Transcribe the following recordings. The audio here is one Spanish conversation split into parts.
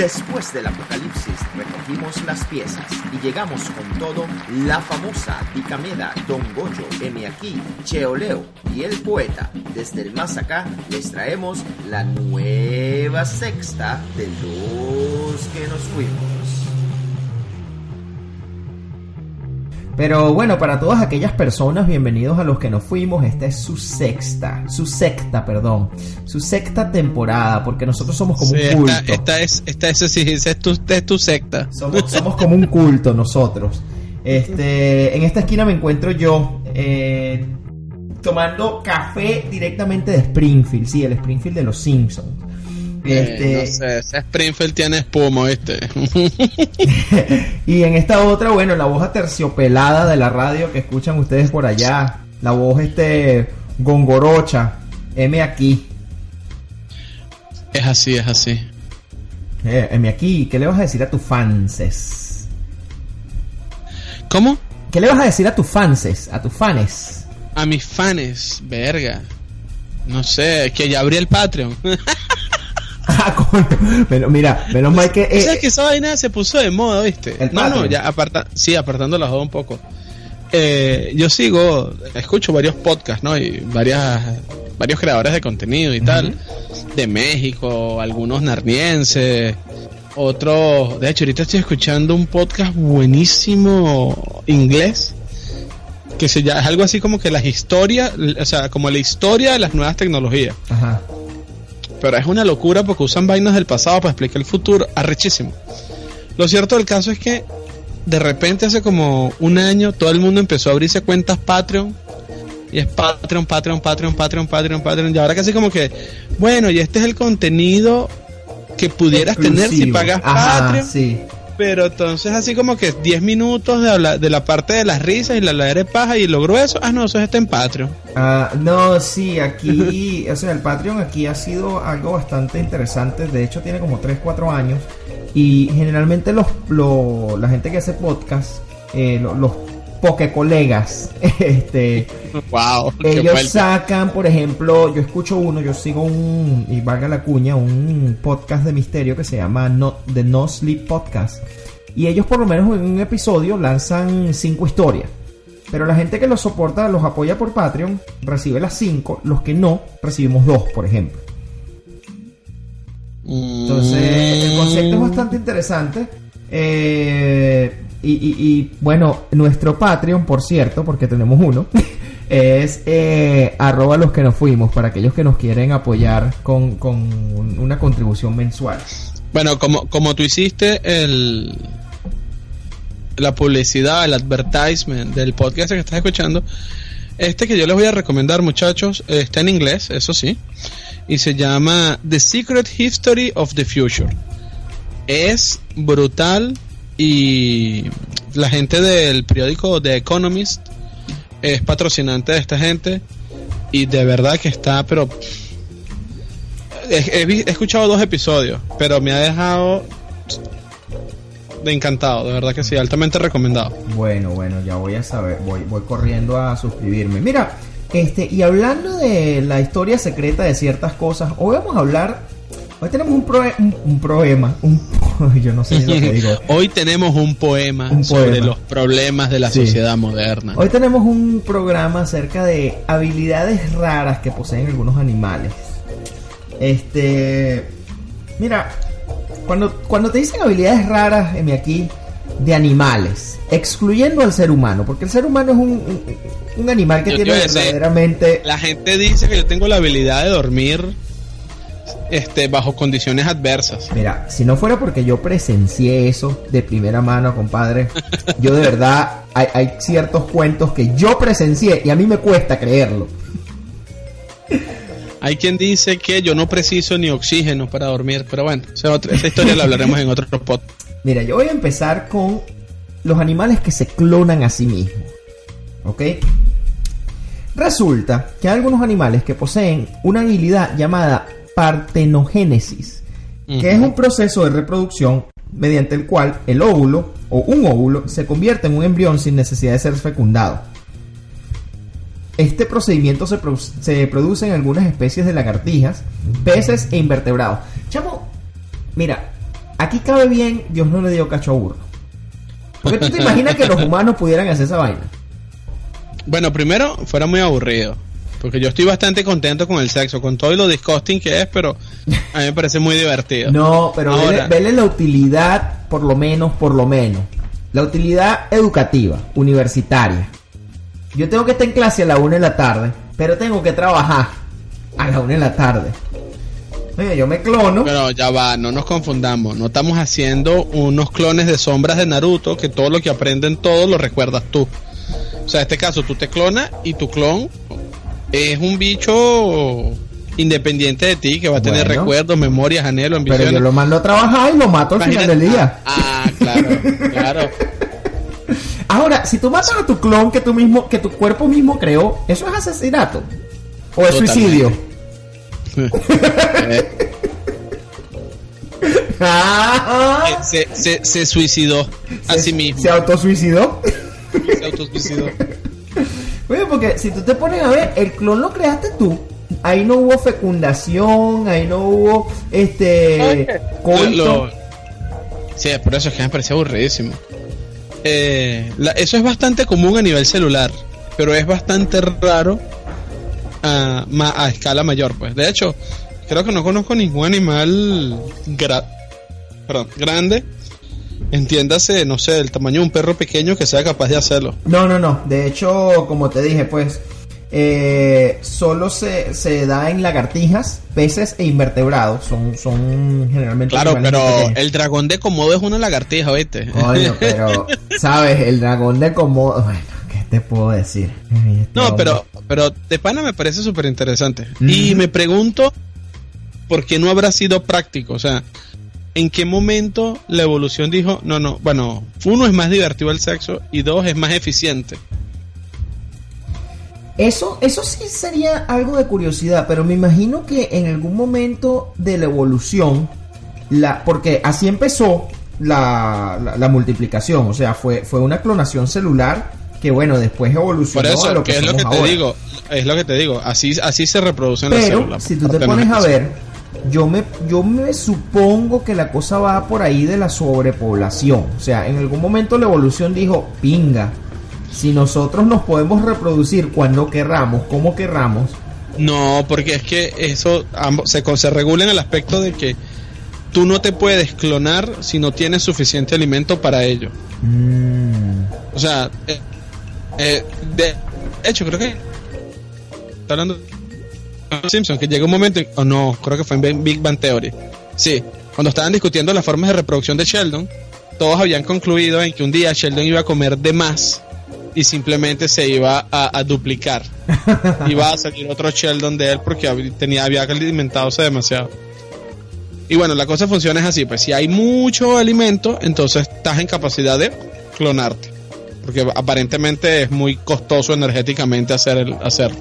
Después del apocalipsis recogimos las piezas y llegamos con todo la famosa Dicameda, Don Goyo, M aquí, Cheoleo y el poeta. Desde el más acá les traemos la nueva sexta de los que nos fuimos. Pero bueno, para todas aquellas personas, bienvenidos a los que nos fuimos. Esta es su sexta, su secta, perdón, su sexta temporada, porque nosotros somos como Sí, un culto. esta, esta es, esta es, sí, esa es tu, esta es tu secta. Somos, somos como un culto nosotros. Este, en esta esquina me encuentro yo eh, tomando café directamente de Springfield, sí, el Springfield de los Simpsons. Este, Eh, no sé, ese Springfield tiene espuma, ¿viste? y en esta otra, bueno, la voz aterciopelada de la radio que escuchan ustedes por allá, la voz este gongorocha, M aquí, es así, es así. Eh, M aquí, ¿qué le vas a decir a tus fanses? ¿Cómo? ¿Qué le vas a decir a tus fanses, a tus fanes? A mis fans, verga. No sé, que ya abrí el Patreon. Ah, coño. Pero mira, menos mal que... eh, ¿Sabes que esa vaina se puso de moda, viste? No, no, ya aparta, sí, apartando la joda un poco. Eh, yo sigo, escucho varios podcasts, ¿no? Y varias, varios creadores de contenido y tal. De México, algunos narnienses, otros... De hecho, ahorita estoy escuchando un podcast buenísimo inglés. Que se llama, es algo así como que las historias, o sea, como la historia de las nuevas tecnologías. Ajá. Pero es una locura porque usan vainas del pasado para explicar el futuro. Arrechísimo. Lo cierto del caso es que de repente hace como un año todo el mundo empezó a abrirse cuentas Patreon. Y es Patreon, Patreon, Patreon, Patreon, Patreon, Patreon. Y ahora casi como que, bueno, y este es el contenido que pudieras tener si pagas Ajá, Patreon. Sí. Pero entonces así como que 10 minutos de, habla- de la parte de las risas y la ladera de paja y lo grueso. Ah, no, eso está en Patreon. Ah, no, sí, aquí, o sea, el Patreon aquí ha sido algo bastante interesante. De hecho, tiene como 3, 4 años. Y generalmente los, lo- la gente que hace podcast, eh, lo- los poke colegas, este, Wow, ellos sacan, por ejemplo, yo escucho uno, yo sigo un, y valga la cuña, un podcast de misterio que se llama no, The No Sleep Podcast. Y ellos por lo menos en un episodio lanzan cinco historias. Pero la gente que los soporta, los apoya por Patreon, recibe las cinco. Los que no, recibimos dos, por ejemplo. Entonces, el concepto es bastante interesante. Eh, y, y- bueno, nuestro Patreon, por cierto, porque tenemos uno, es eh, arroba los que nos fuimos, para aquellos que nos quieren apoyar con, con un- una contribución mensual. Bueno, como, como tú hiciste el la publicidad, el advertisement del podcast que estás escuchando, este que yo les voy a recomendar, muchachos, eh, está en inglés, eso sí, y se llama The Secret History of the Future. Es brutal y la gente del periódico The Economist es patrocinante de esta gente y de verdad que está, pero he, he escuchado dos episodios, pero me ha dejado de encantado, de verdad que sí, altamente recomendado. Bueno, bueno, ya voy a saber, voy, voy corriendo a suscribirme. Mira, este, y hablando de la historia secreta de ciertas cosas, hoy vamos a hablar, hoy tenemos un, proe- un, un problema, un, yo no sé lo que digo. Hoy tenemos un poema Un sobre poema. los problemas de la Sí. sociedad moderna. Hoy tenemos un programa acerca de habilidades raras que poseen algunos animales. Este, mira, cuando, cuando te dicen habilidades raras, M aquí, de animales, excluyendo al ser humano, porque el ser humano es un, un- un animal que Yo tiene verdaderamente... La gente dice que yo tengo la habilidad de dormir este, bajo condiciones adversas. Mira, si no fuera porque yo presencié eso de primera mano, compadre, yo de verdad hay, hay ciertos cuentos que yo presencié y a mí me cuesta creerlo. Hay quien dice que yo no preciso ni oxígeno para dormir, pero bueno, esa, otra, esa historia la hablaremos en otro spot. Mira, yo voy a empezar con los animales que se clonan a sí mismos. ¿Ok? Resulta que hay algunos animales que poseen una habilidad llamada partenogénesis, que es un proceso de reproducción mediante el cual el óvulo o un óvulo se convierte en un embrión sin necesidad de ser fecundado. Este procedimiento se, se produce en algunas especies de lagartijas, peces e invertebrados. Chamo, mira, aquí cabe bien, Dios no le dio cacho a burro. Porque tú te imaginas que los humanos pudieran hacer esa vaina. Bueno, primero, fuera muy aburrido. Porque yo estoy bastante contento con el sexo, con todo y lo disgusting que es, pero a mí me parece muy divertido. No, pero Ahora- vele, vele la utilidad, por lo menos, por lo menos. La utilidad educativa, universitaria. Yo tengo que estar en clase a la una de la tarde, pero tengo que trabajar a la una de la tarde. Oye, yo me clono. Pero ya va, no nos confundamos. No estamos haciendo unos clones de sombras de Naruto que todo lo que aprenden todos lo recuerdas tú. O sea, en este caso tú te clonas y tu clon es un bicho independiente de ti que va a tener Bueno. recuerdos, memorias, anhelos, Pero ambiciones. yo lo mando a trabajar y lo mato al final del día. Ah, ah, claro, claro. Ahora, si tú matas a tu clon que tú mismo, que tu cuerpo mismo creó, ¿eso es asesinato? ¿O es Totalmente. suicidio? Eh, Ah, se, se, se suicidó a sí mismo. ¿Se autosuicidó? Se autosuicidó. Oye, porque si tú te pones a ver, el clon lo creaste tú. Ahí no hubo fecundación, ahí no hubo este coito. Lo- Sí, por eso es que me parecía aburridísimo. Eh, la- eso es bastante común a nivel celular, pero es bastante raro a, ma- a escala mayor. Pues de hecho, creo que no conozco ningún animal gra- perdón, grande, entiéndase, no sé, del tamaño de un perro pequeño que sea capaz de hacerlo. No, no, no. De hecho, como te dije, pues eh, solo se, se da en lagartijas, peces e invertebrados. Son, son generalmente. Claro, pero el dragón de Komodo es una lagartija, ¿viste? Coño, pero, ¿sabes? El dragón de como. Bueno, ¿qué te puedo decir? Este No, hombre. pero, pero de pana me parece súper interesante. Y me pregunto por qué no habrá sido práctico. O sea, ¿en qué momento la evolución dijo, no, no, bueno, uno es más divertido el sexo y dos es más eficiente? Eso, eso sí sería algo de curiosidad, pero me imagino que en algún momento de la evolución, la, porque así empezó la, la, la multiplicación, o sea, fue, fue una clonación celular que bueno, después Por evolucionó a eso, lo que que es lo que te ahora. digo, es lo que te digo, así, así se reproducen las células. si por tú te pones a ver, yo me, yo me supongo que la cosa va por ahí de la sobrepoblación. O sea, en algún momento la evolución dijo, pinga, si nosotros nos podemos reproducir cuando querramos, como querramos, No, porque es que eso ambos se, se regula en el aspecto de que tú no te puedes clonar si no tienes suficiente alimento para ello. mm, O sea, eh, eh, de hecho, creo que está hablando Simpson, que llega un momento, en- o no, creo que fue en Big Bang Theory. Sí, cuando estaban discutiendo las formas de reproducción de Sheldon, todos habían concluido en que un día Sheldon iba a comer de más y simplemente se iba a, a duplicar. iba a salir otro Sheldon de él porque tenía, había alimentadose demasiado. Y bueno, la cosa funciona es así, pues si hay mucho alimento, entonces estás en capacidad de clonarte. Porque aparentemente es muy costoso energéticamente hacer el, hacerlo.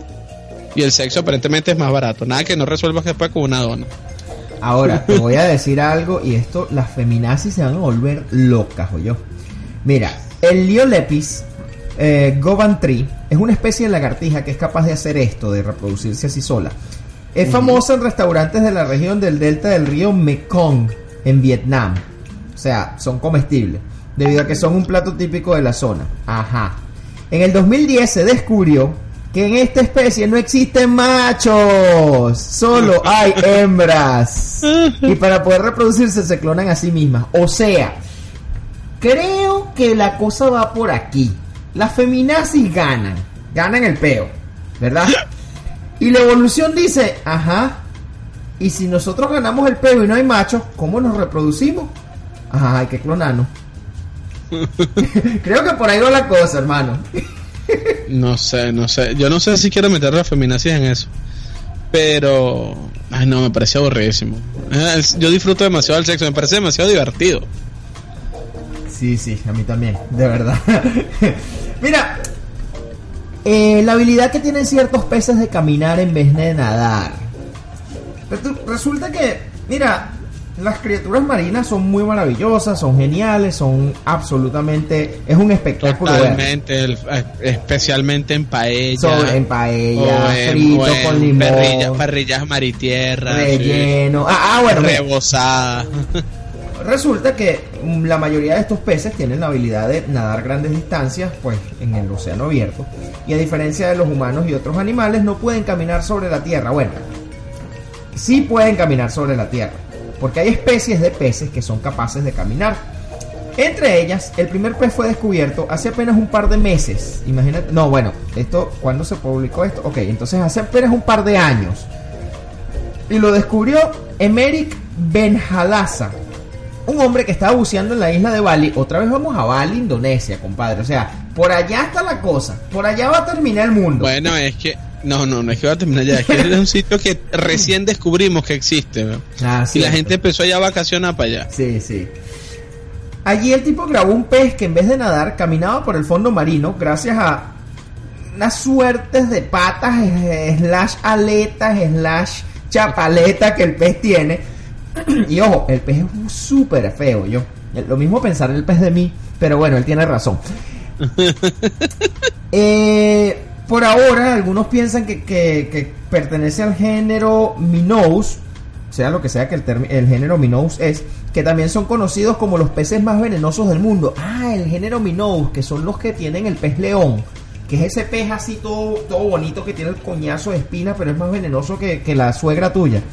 Y el sexo aparentemente es más barato. Nada que no resuelvas después con una dona. Ahora, te voy a decir algo y esto, las feminazis se van a volver locas, yo. Mira, el Liolepis eh, Govantry es una especie de lagartija que es capaz de hacer esto, de reproducirse así sola. Es famosa en restaurantes de la región del delta del río Mekong, en Vietnam. O sea, son comestibles, debido a que son un plato típico de la zona. Ajá. En el 2010 se descubrió que en esta especie no existen machos, solo hay hembras. Y para poder reproducirse se clonan a sí mismas. O sea, creo que la cosa va por aquí. Las feminazis ganan, ganan el peo, ¿verdad? Y la evolución dice, ajá, Y si nosotros ganamos el peo y no hay machos, ¿cómo nos reproducimos? Ajá, hay que clonarnos. Creo que por ahí va la cosa, hermano. No sé, no sé. Yo no sé si quiero meter la feminazis en eso. Pero. Ay, no, me parece aburridísimo. Eh, Yo disfruto demasiado del sexo, me parece demasiado divertido. Sí, sí, a mí también, de verdad. Mira, eh, la habilidad que tienen ciertos peces de caminar en vez de nadar. Resulta que, mira, las criaturas marinas son muy maravillosas, son geniales, son absolutamente... Es un espectáculo. Totalmente, el- eh, especialmente en paella. Son en paella, en- frito en con limón, parrilla- parrillas maritierra. relleno. Ah, ah, bueno, mira, Rebozada. Resulta que mm, la mayoría de estos peces tienen la habilidad de nadar grandes distancias, pues en el océano abierto. Y a diferencia de los humanos y otros animales, no pueden caminar sobre la tierra. Bueno, sí pueden caminar sobre la tierra, porque hay especies de peces que son capaces de caminar. Entre ellas, el primer pez fue descubierto hace apenas un par de meses. Imagínate, no, bueno, esto, ¿cuándo se publicó esto? Ok, entonces hace apenas un par de años. Y lo descubrió Emerick Benhalasa, un hombre que estaba buceando en la isla de Bali. Otra vez vamos a Bali, Indonesia, compadre. O sea, por allá está la cosa. Por allá va a terminar el mundo. Bueno, es que. No, no, no es que va a terminar ya. Es que es un sitio que recién descubrimos que existe. ¿no? Ah, Y la gente empezó ya a vacacionar para allá. Sí, sí. Allí el tipo grabó un pez que en vez de nadar caminaba por el fondo marino gracias a unas suertes de patas, eh, slash aletas, slash chapaleta que el pez tiene. Y ojo, el pez es súper feo, yo. Lo mismo pensar el pez de mí, pero bueno, él tiene razón. Eh, por ahora, algunos piensan que, que- que pertenece al género Minous, sea lo que sea que el, el género Minous es, que también son conocidos como los peces más venenosos del mundo. Ah, el género Minous, que son los que tienen el pez león, que es ese pez así todo, todo bonito que tiene el coñazo de espina, pero es más venenoso que, que la suegra tuya.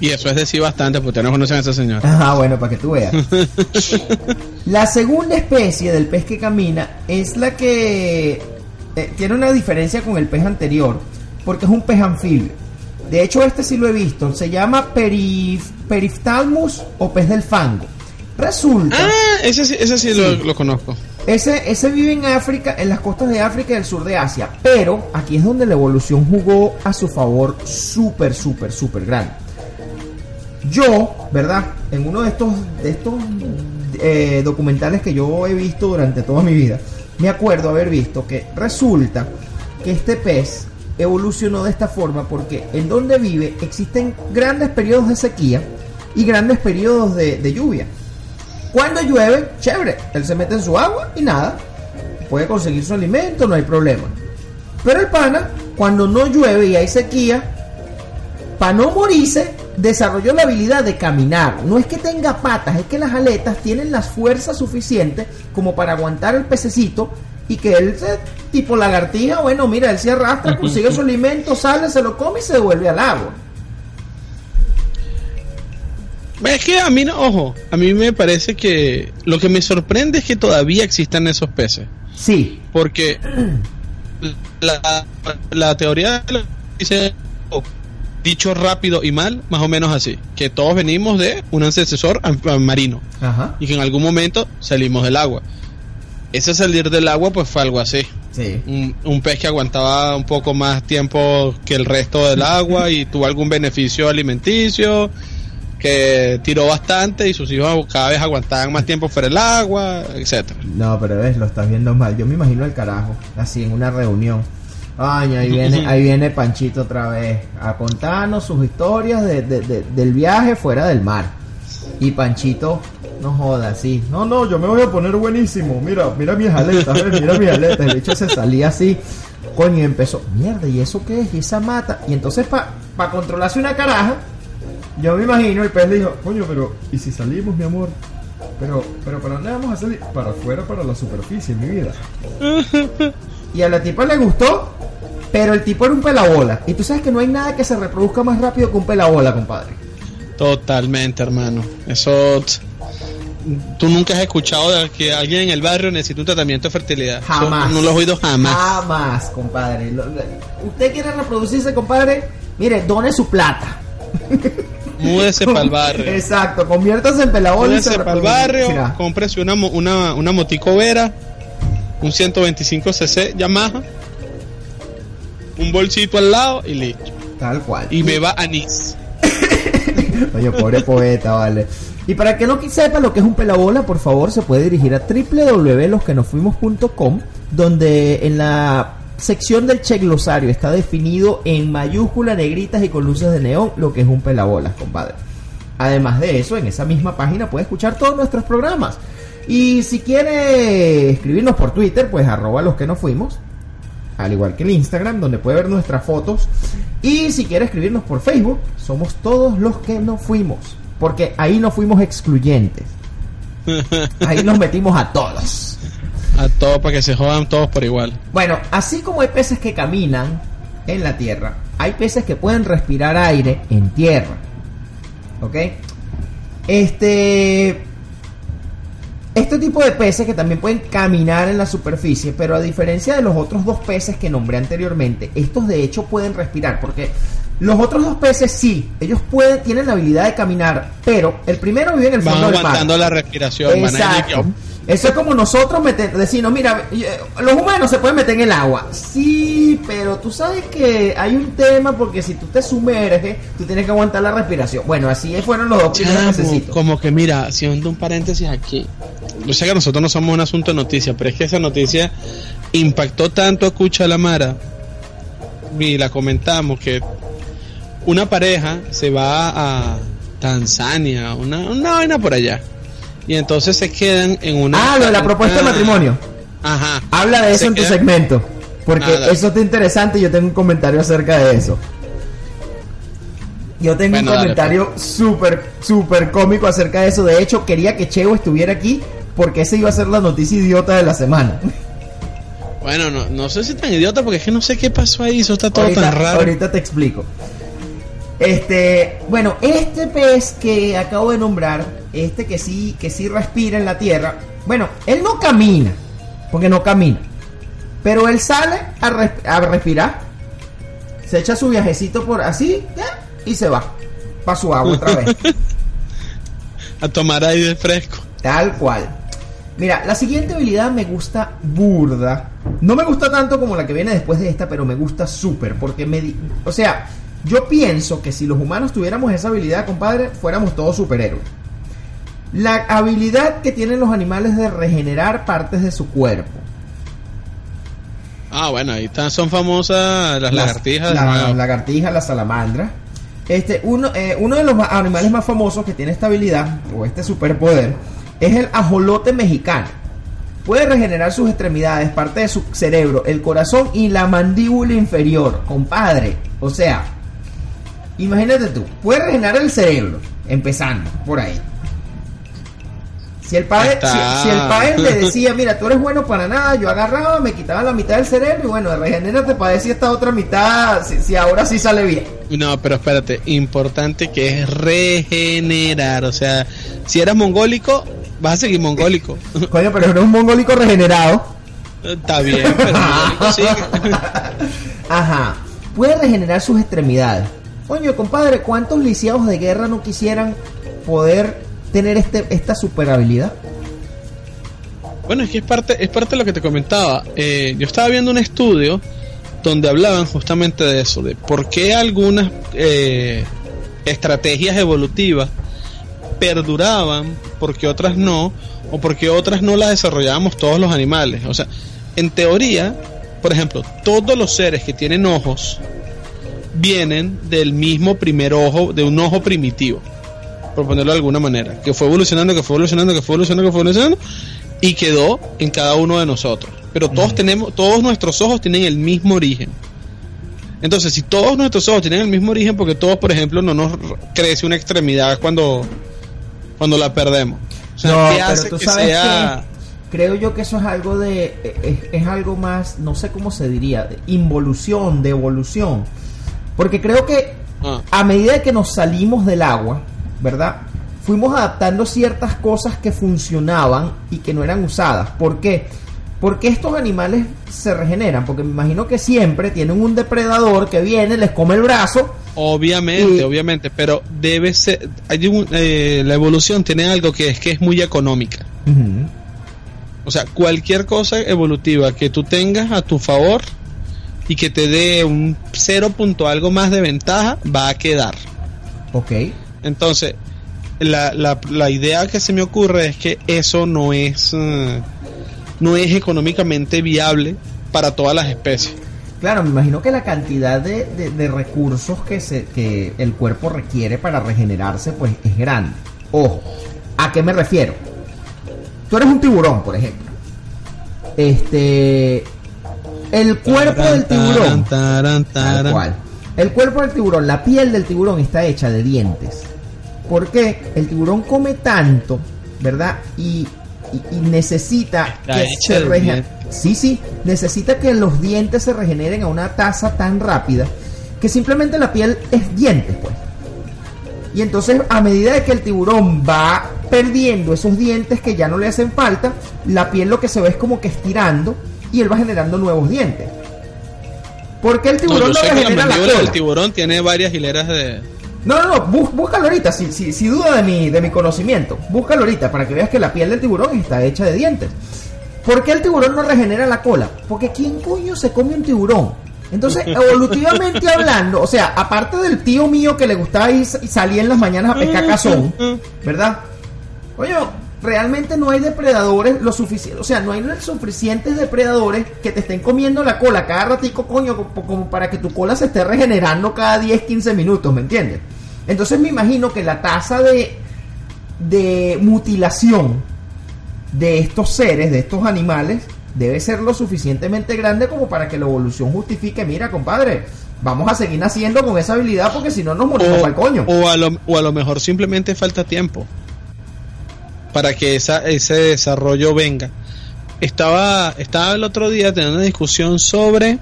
Y eso es decir bastante, porque ustedes no conocen a ese señor. Ajá, bueno, para que tú veas. La segunda especie del pez que camina es la que eh, tiene una diferencia con el pez anterior, porque es un pez anfibio. De hecho, este sí lo he visto. Se llama perif o pez del fango. Resulta, Ah, ese sí, ese sí, Sí. Lo, lo conozco. ese, ese vive en África, en las costas de África y del sur de Asia. Pero aquí es donde la evolución jugó a su favor súper, súper, súper grande. Yo, ¿verdad? En uno de estos, de estos eh, documentales que yo he visto durante toda mi vida, me acuerdo haber visto que resulta que este pez evolucionó de esta forma porque en donde vive existen grandes periodos de sequía y grandes periodos de, lluvia. Cuando llueve, chévere, él se mete en su agua y nada, puede conseguir su alimento, no hay problema. Pero el pana, cuando no llueve y hay sequía, para no morirse, desarrolló la habilidad de caminar. No es que tenga patas, es que las aletas tienen la fuerza suficiente como para aguantar el pececito y que él, se, tipo lagartija, bueno, mira, él se arrastra, consigue su alimento, sale, se lo come y se devuelve al agua. Es que a mí, no, ojo, a mí me parece que lo que me sorprende es que todavía existan esos peces. Sí, Porque la, la teoría de la- dice, dicho rápido y mal, más o menos así, que todos venimos de un antecesor marino ajá, y que en algún momento salimos del agua. Ese salir del agua pues fue algo así. sí. Un, un pez que aguantaba un poco más tiempo que el resto del agua y tuvo algún beneficio alimenticio, que tiró bastante y sus hijos cada vez aguantaban más tiempo fuera del agua, etcétera. No, pero ves, lo estás viendo mal. Yo me imagino el carajo, así en una reunión. Ay, ahí viene, ahí viene Panchito otra vez a contarnos sus historias de- de- de- del viaje fuera del mar. Y Panchito, no joda, sí. No, no, yo me voy a poner buenísimo. Mira, mira mis aletas, ves, mira mis aletas. El hecho se salía así. Coño, y empezó, mierda, ¿y eso qué es? ¿Y esa mata? Y entonces, para controlarse una caraja, yo me imagino, el pez le dijo, coño, pero, ¿y si salimos, mi amor? Pero, pero ¿para dónde vamos a salir? Para afuera, para la superficie, mi vida. y a la tipa le gustó, pero el tipo era un pelabola. Y tú sabes que no hay nada que se reproduzca más rápido que un pelabola, compadre. Totalmente, hermano. Eso. Tú nunca has escuchado de que alguien en el barrio necesita un tratamiento de fertilidad. Eso Jamás. no lo has oído jamás. Jamás, compadre. Usted quiere reproducirse, compadre, mire, done su plata. Múdese para el barrio. Exacto, conviértase en pelabola y Múdese se para el barrio, cómprese una, una, una motico Vera, un 125cc Yamaha, un bolsito al lado y listo. Tal cual. Y me va anís. Oye, pobre poeta, vale. Y para que no sepa lo que es un pelabola, por favor, se puede dirigir a www.losquenofuimos.com, donde en la sección del check glosario está definido en mayúscula, negritas y con luces de neón lo que es un pelabolas, compadre. Además de eso, en esa misma página puede escuchar todos nuestros programas. Y si quiere escribirnos por Twitter, pues arroba los que nos fuimos. Al igual que el Instagram, donde puede ver nuestras fotos. Y si quiere escribirnos por Facebook, somos todos los que nos fuimos. Porque ahí no fuimos excluyentes. Ahí nos metimos a todos. A todos para que se jodan todos por igual. Bueno, así como hay peces que caminan en la tierra, hay peces que pueden respirar aire en tierra. ¿Ok? Este. Este tipo de peces que también pueden caminar en la superficie, pero a diferencia de los otros dos peces que nombré anteriormente, estos de hecho pueden respirar, porque los otros dos peces sí, ellos pueden, tienen la habilidad de caminar, pero el primero vive en el Van fondo del mar. aguantando la respiración. van Exacto. Eso es como nosotros meter, decirnos, mira, eh, los humanos se pueden meter en el agua. Sí, pero tú sabes que hay un tema porque si tú te sumerges, tú tienes que aguantar la respiración. Bueno, así fueron los dos primeros Chamo, necesitos. como que mira, haciendo un paréntesis aquí. Yo sé que nosotros no somos un asunto de noticia, pero es que esa noticia impactó tanto a Cucha la Mara y la comentamos que una pareja se va a Tanzania, una, una vaina por allá. Y entonces se quedan en una. Ah, lo de la propuesta de matrimonio. Ajá. Habla de eso en tu segmento. Porque Nada. eso está interesante y yo tengo un comentario acerca de eso. Yo tengo Bueno, un dale, comentario súper, súper cómico acerca de eso. De hecho, quería que Cheo estuviera aquí porque esa iba a ser la noticia idiota de la semana. Bueno, no, no sé si tan idiota porque es que no sé qué pasó ahí, eso está todo ahorita, tan raro. ahorita te explico. Este, bueno, este pez que acabo de nombrar, este que sí, que sí respira en la tierra, bueno, él no camina, porque no camina, pero él sale a, res- a respirar, se echa su viajecito por así ya, y se va para su agua otra vez, A tomar aire fresco. tal cual. Mira, la siguiente habilidad me gusta burda. No me gusta tanto como la que viene después de esta, pero me gusta súper. Porque me. di- O sea, yo pienso que si los humanos tuviéramos esa habilidad, compadre, fuéramos todos superhéroes. La habilidad que tienen los animales de regenerar partes de su cuerpo. Ah, bueno, ahí están, son famosas las lagartijas. de La, nuevo. lagartija, la salamandra. Este, uno, eh, uno de los ma- animales más famosos que tiene esta habilidad, o este superpoder, es el ajolote mexicano. Puede regenerar sus extremidades, parte de su cerebro, el corazón y la mandíbula inferior, compadre. O sea, imagínate tú, puede regenerar el cerebro, empezando por ahí. Si el padre, si, el padre le decía, mira, tú eres bueno para nada, yo agarraba, me quitaba la mitad del cerebro y bueno, regenérate para decir esta otra mitad, si, si ahora sí sale bien. No, pero espérate, importante que es regenerar. O sea, si eras mongólico, vas a seguir mongólico. Coño, pero eres un mongólico regenerado. Está bien, pero mongólico sigue. Ajá. Puede regenerar sus extremidades. Coño, compadre, ¿cuántos lisiados de guerra no quisieran poder tener este, esta super habilidad? Bueno, es que es parte, es parte de lo que te comentaba. Eh, yo estaba viendo un estudio donde hablaban justamente de eso, de por qué algunas eh, estrategias evolutivas perduraban, porque otras no, o porque otras no las desarrollábamos todos los animales. O sea, en teoría, por ejemplo, todos los seres que tienen ojos vienen del mismo primer ojo, de un ojo primitivo, por ponerlo de alguna manera, que fue evolucionando, que fue evolucionando, que fue evolucionando, que fue evolucionando, y quedó en cada uno de nosotros. Pero todos tenemos, todos nuestros ojos tienen el mismo origen. Entonces, si todos nuestros ojos tienen el mismo origen, porque todos, por ejemplo, no nos crece una extremidad cuando, cuando la perdemos. O sea, No, ¿qué pero hace tú que sabes sea Creo yo que eso es algo de. Es, es algo más, no sé cómo se diría, de involución, de evolución. Porque creo que Ah. a medida que nos salimos del agua, ¿verdad? Fuimos adaptando ciertas cosas que funcionaban y que no eran usadas. ¿Por qué? Porque estos animales se regeneran. Porque me imagino que siempre tienen un depredador que viene, les come el brazo Obviamente, Y- obviamente, pero debe ser, hay un- eh, la evolución tiene algo que es que es muy económica. O sea, cualquier cosa evolutiva que tú tengas a tu favor y que te dé un cero punto algo más de ventaja, va a quedar. Ok. Entonces, la, la, la idea que se me ocurre es que eso no es, eh, no es económicamente viable para todas las especies. Claro, me imagino que la cantidad de, de- de recursos que, se, que el cuerpo requiere para regenerarse pues es grande. Ojo, ¿a qué me refiero? Tú eres un tiburón, por ejemplo. Este... El cuerpo del tiburón... Taran, taran, Tal taran. cual. El cuerpo del tiburón, la piel del tiburón está hecha de dientes. ¿Por qué? El tiburón come tanto, ¿verdad? Y, y- y necesita Está que se de rege- dientes. Sí, sí, necesita que los dientes se regeneren a una tasa tan rápida que simplemente la piel es dientes, pues. Y entonces, a medida de que el tiburón va perdiendo esos dientes que ya no le hacen falta, la piel lo que se ve es como que estirando y él va generando nuevos dientes. ¿Por qué el No, tiburón yo no, sé que la regenera la cola? tiburón tiene varias hileras de... No, no, no, bú- búscalo ahorita, si, si, si duda de mi, de mi conocimiento. Búscalo ahorita para que veas que la piel del tiburón está hecha de dientes. ¿Por qué el tiburón no regenera la cola? Porque ¿quién coño se come un tiburón? Entonces, evolutivamente hablando, o sea, aparte del tío mío que le gustaba ir, y salir en las mañanas a pescar cazón, ¿verdad? Coño, realmente no hay depredadores lo suficiente, o sea, no hay los suficientes depredadores que te estén comiendo la cola cada ratico, coño, como, para que tu cola se esté regenerando cada 10, 15 minutos, ¿me entiendes? Entonces me imagino que la tasa de, de mutilación de estos seres, de estos animales, debe ser lo suficientemente grande como para que la evolución justifique, mira, compadre, vamos a seguir naciendo con esa habilidad porque si no nos morimos el coño. o, a lo, o a lo mejor simplemente falta tiempo para que esa, ese desarrollo venga. Estaba, estaba el otro día teniendo una discusión sobre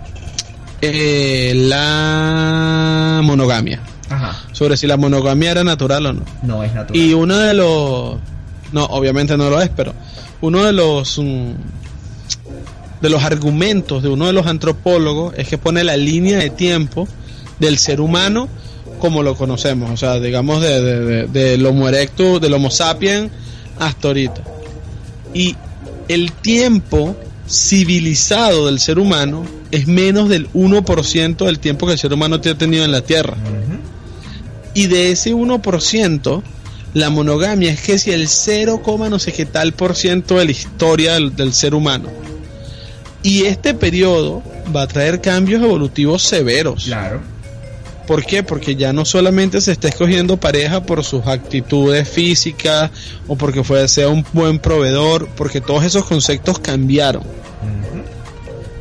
eh, la monogamia, Ajá, sobre si la monogamia era natural o no. no es natural. Y uno de los, no, obviamente no lo es, pero uno de los mm, de los argumentos de uno de los antropólogos es que pone la línea de tiempo del ser humano como lo conocemos, o sea, digamos de, de, de- del Homo erectus, del Homo sapiens hasta ahorita. Y el tiempo civilizado del ser humano es menos del 1% del tiempo que el ser humano ha tenido en la Tierra. Y de ese 1%, la monogamia es que si el 0, no sé qué tal por ciento de la historia del, del ser humano. Y este periodo va a traer cambios evolutivos severos. Claro. ¿Por qué? Porque ya no solamente se está escogiendo pareja por sus actitudes físicas o porque fue, sea un buen proveedor, porque todos esos conceptos cambiaron.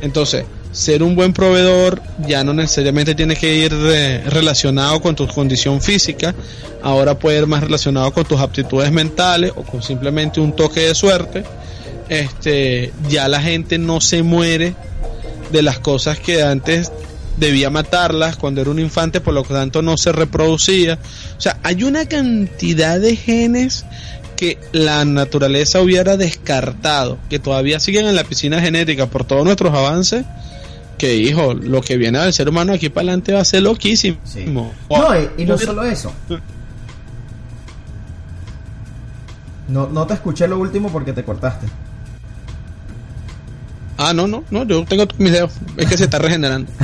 Entonces, ser un buen proveedor ya no necesariamente tiene que ir relacionado con tu condición física, ahora puede ir más relacionado con tus aptitudes mentales o con simplemente un toque de suerte. Este, ya la gente no se muere de las cosas que antes debía matarlas cuando era un infante, por lo tanto no se reproducía. O sea, hay una cantidad de genes que la naturaleza hubiera descartado, que todavía siguen en la piscina genética por todos nuestros avances, que hijo, lo que viene del ser humano aquí para adelante va a ser loquísimo. No, y, y no solo eso. No, no te escuché lo último porque te cortaste. Ah, no, no, no, yo tengo mis dedos, es que se está regenerando.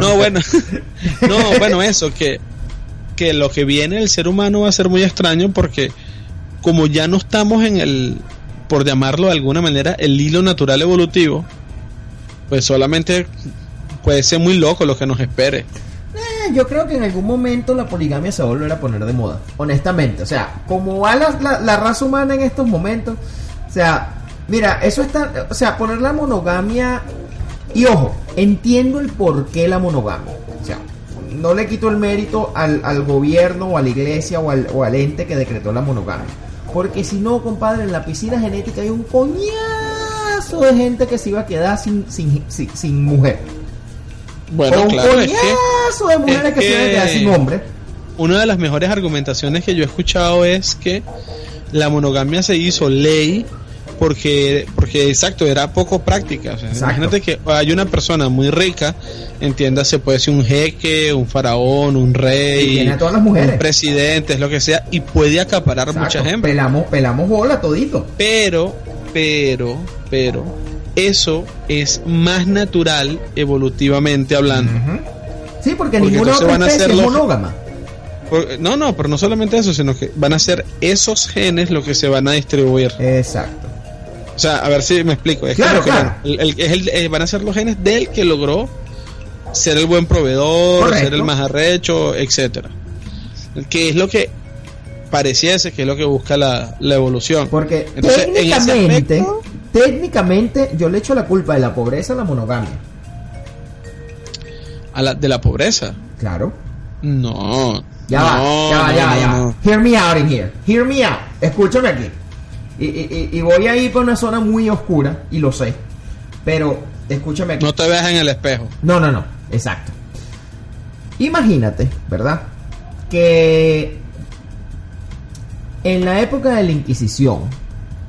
No, bueno, no, bueno, eso, que, que lo que viene del ser humano va a ser muy extraño porque como ya no estamos en el, por llamarlo de alguna manera, el hilo natural evolutivo, pues solamente puede ser muy loco lo que nos espere. Eh, yo creo que en algún momento la poligamia se va a volver a poner de moda. Honestamente. O sea, como va la, la- la raza humana en estos momentos. O sea, mira, eso está. O sea, poner la monogamia. Y ojo, entiendo el por qué la monogamia. O sea, no le quito el mérito al, al gobierno o a la iglesia o al, o al ente que decretó la monogamia. Porque si no, compadre, en la piscina genética hay un coñazo de gente que se iba a quedar sin, sin, sin, sin mujer. Bueno, o un claro, es que coñazo de mujeres es que, se iban a quedar que- sin hombre. una de las mejores argumentaciones que yo he escuchado es que la monogamia se hizo ley porque porque exacto era poco práctica o sea, Exacto. imagínate que hay una persona muy rica entiéndase puede ser un jeque un faraón un Y rey tiene a todas las mujeres. un presidente es lo que sea y puede acaparar Exacto. muchas hembras Pelamos, pelamos bola todito. pero pero pero eso es más natural evolutivamente hablando Ujú. Sí, porque, Porque ninguna otra van a especie es monógama. No no pero no solamente eso sino que van a ser esos genes los que se van a distribuir Exacto. O sea, a ver si me explico. Es Claro, como que claro. el- el- es el- eh, van a ser los genes del que logró ser el buen proveedor, Correcto. ser el más arrecho, etcétera. Que es lo que pareciese que es lo que busca la, la evolución. Porque Entonces, en ese técnicamente, aspecto- técnicamente yo le echo la culpa de la pobreza a la monogamia. A la, de la pobreza. Claro. No. Ya no, va, ya va, no, ya va, ya va. no. Hear me out in here. Hear me out. Escúchame aquí. Y, y- y- y voy a ir por una zona muy oscura, y lo sé. Pero escúchame aquí. No te veas en el espejo. No, no, no, exacto. Imagínate, ¿verdad? Que en la época de la Inquisición,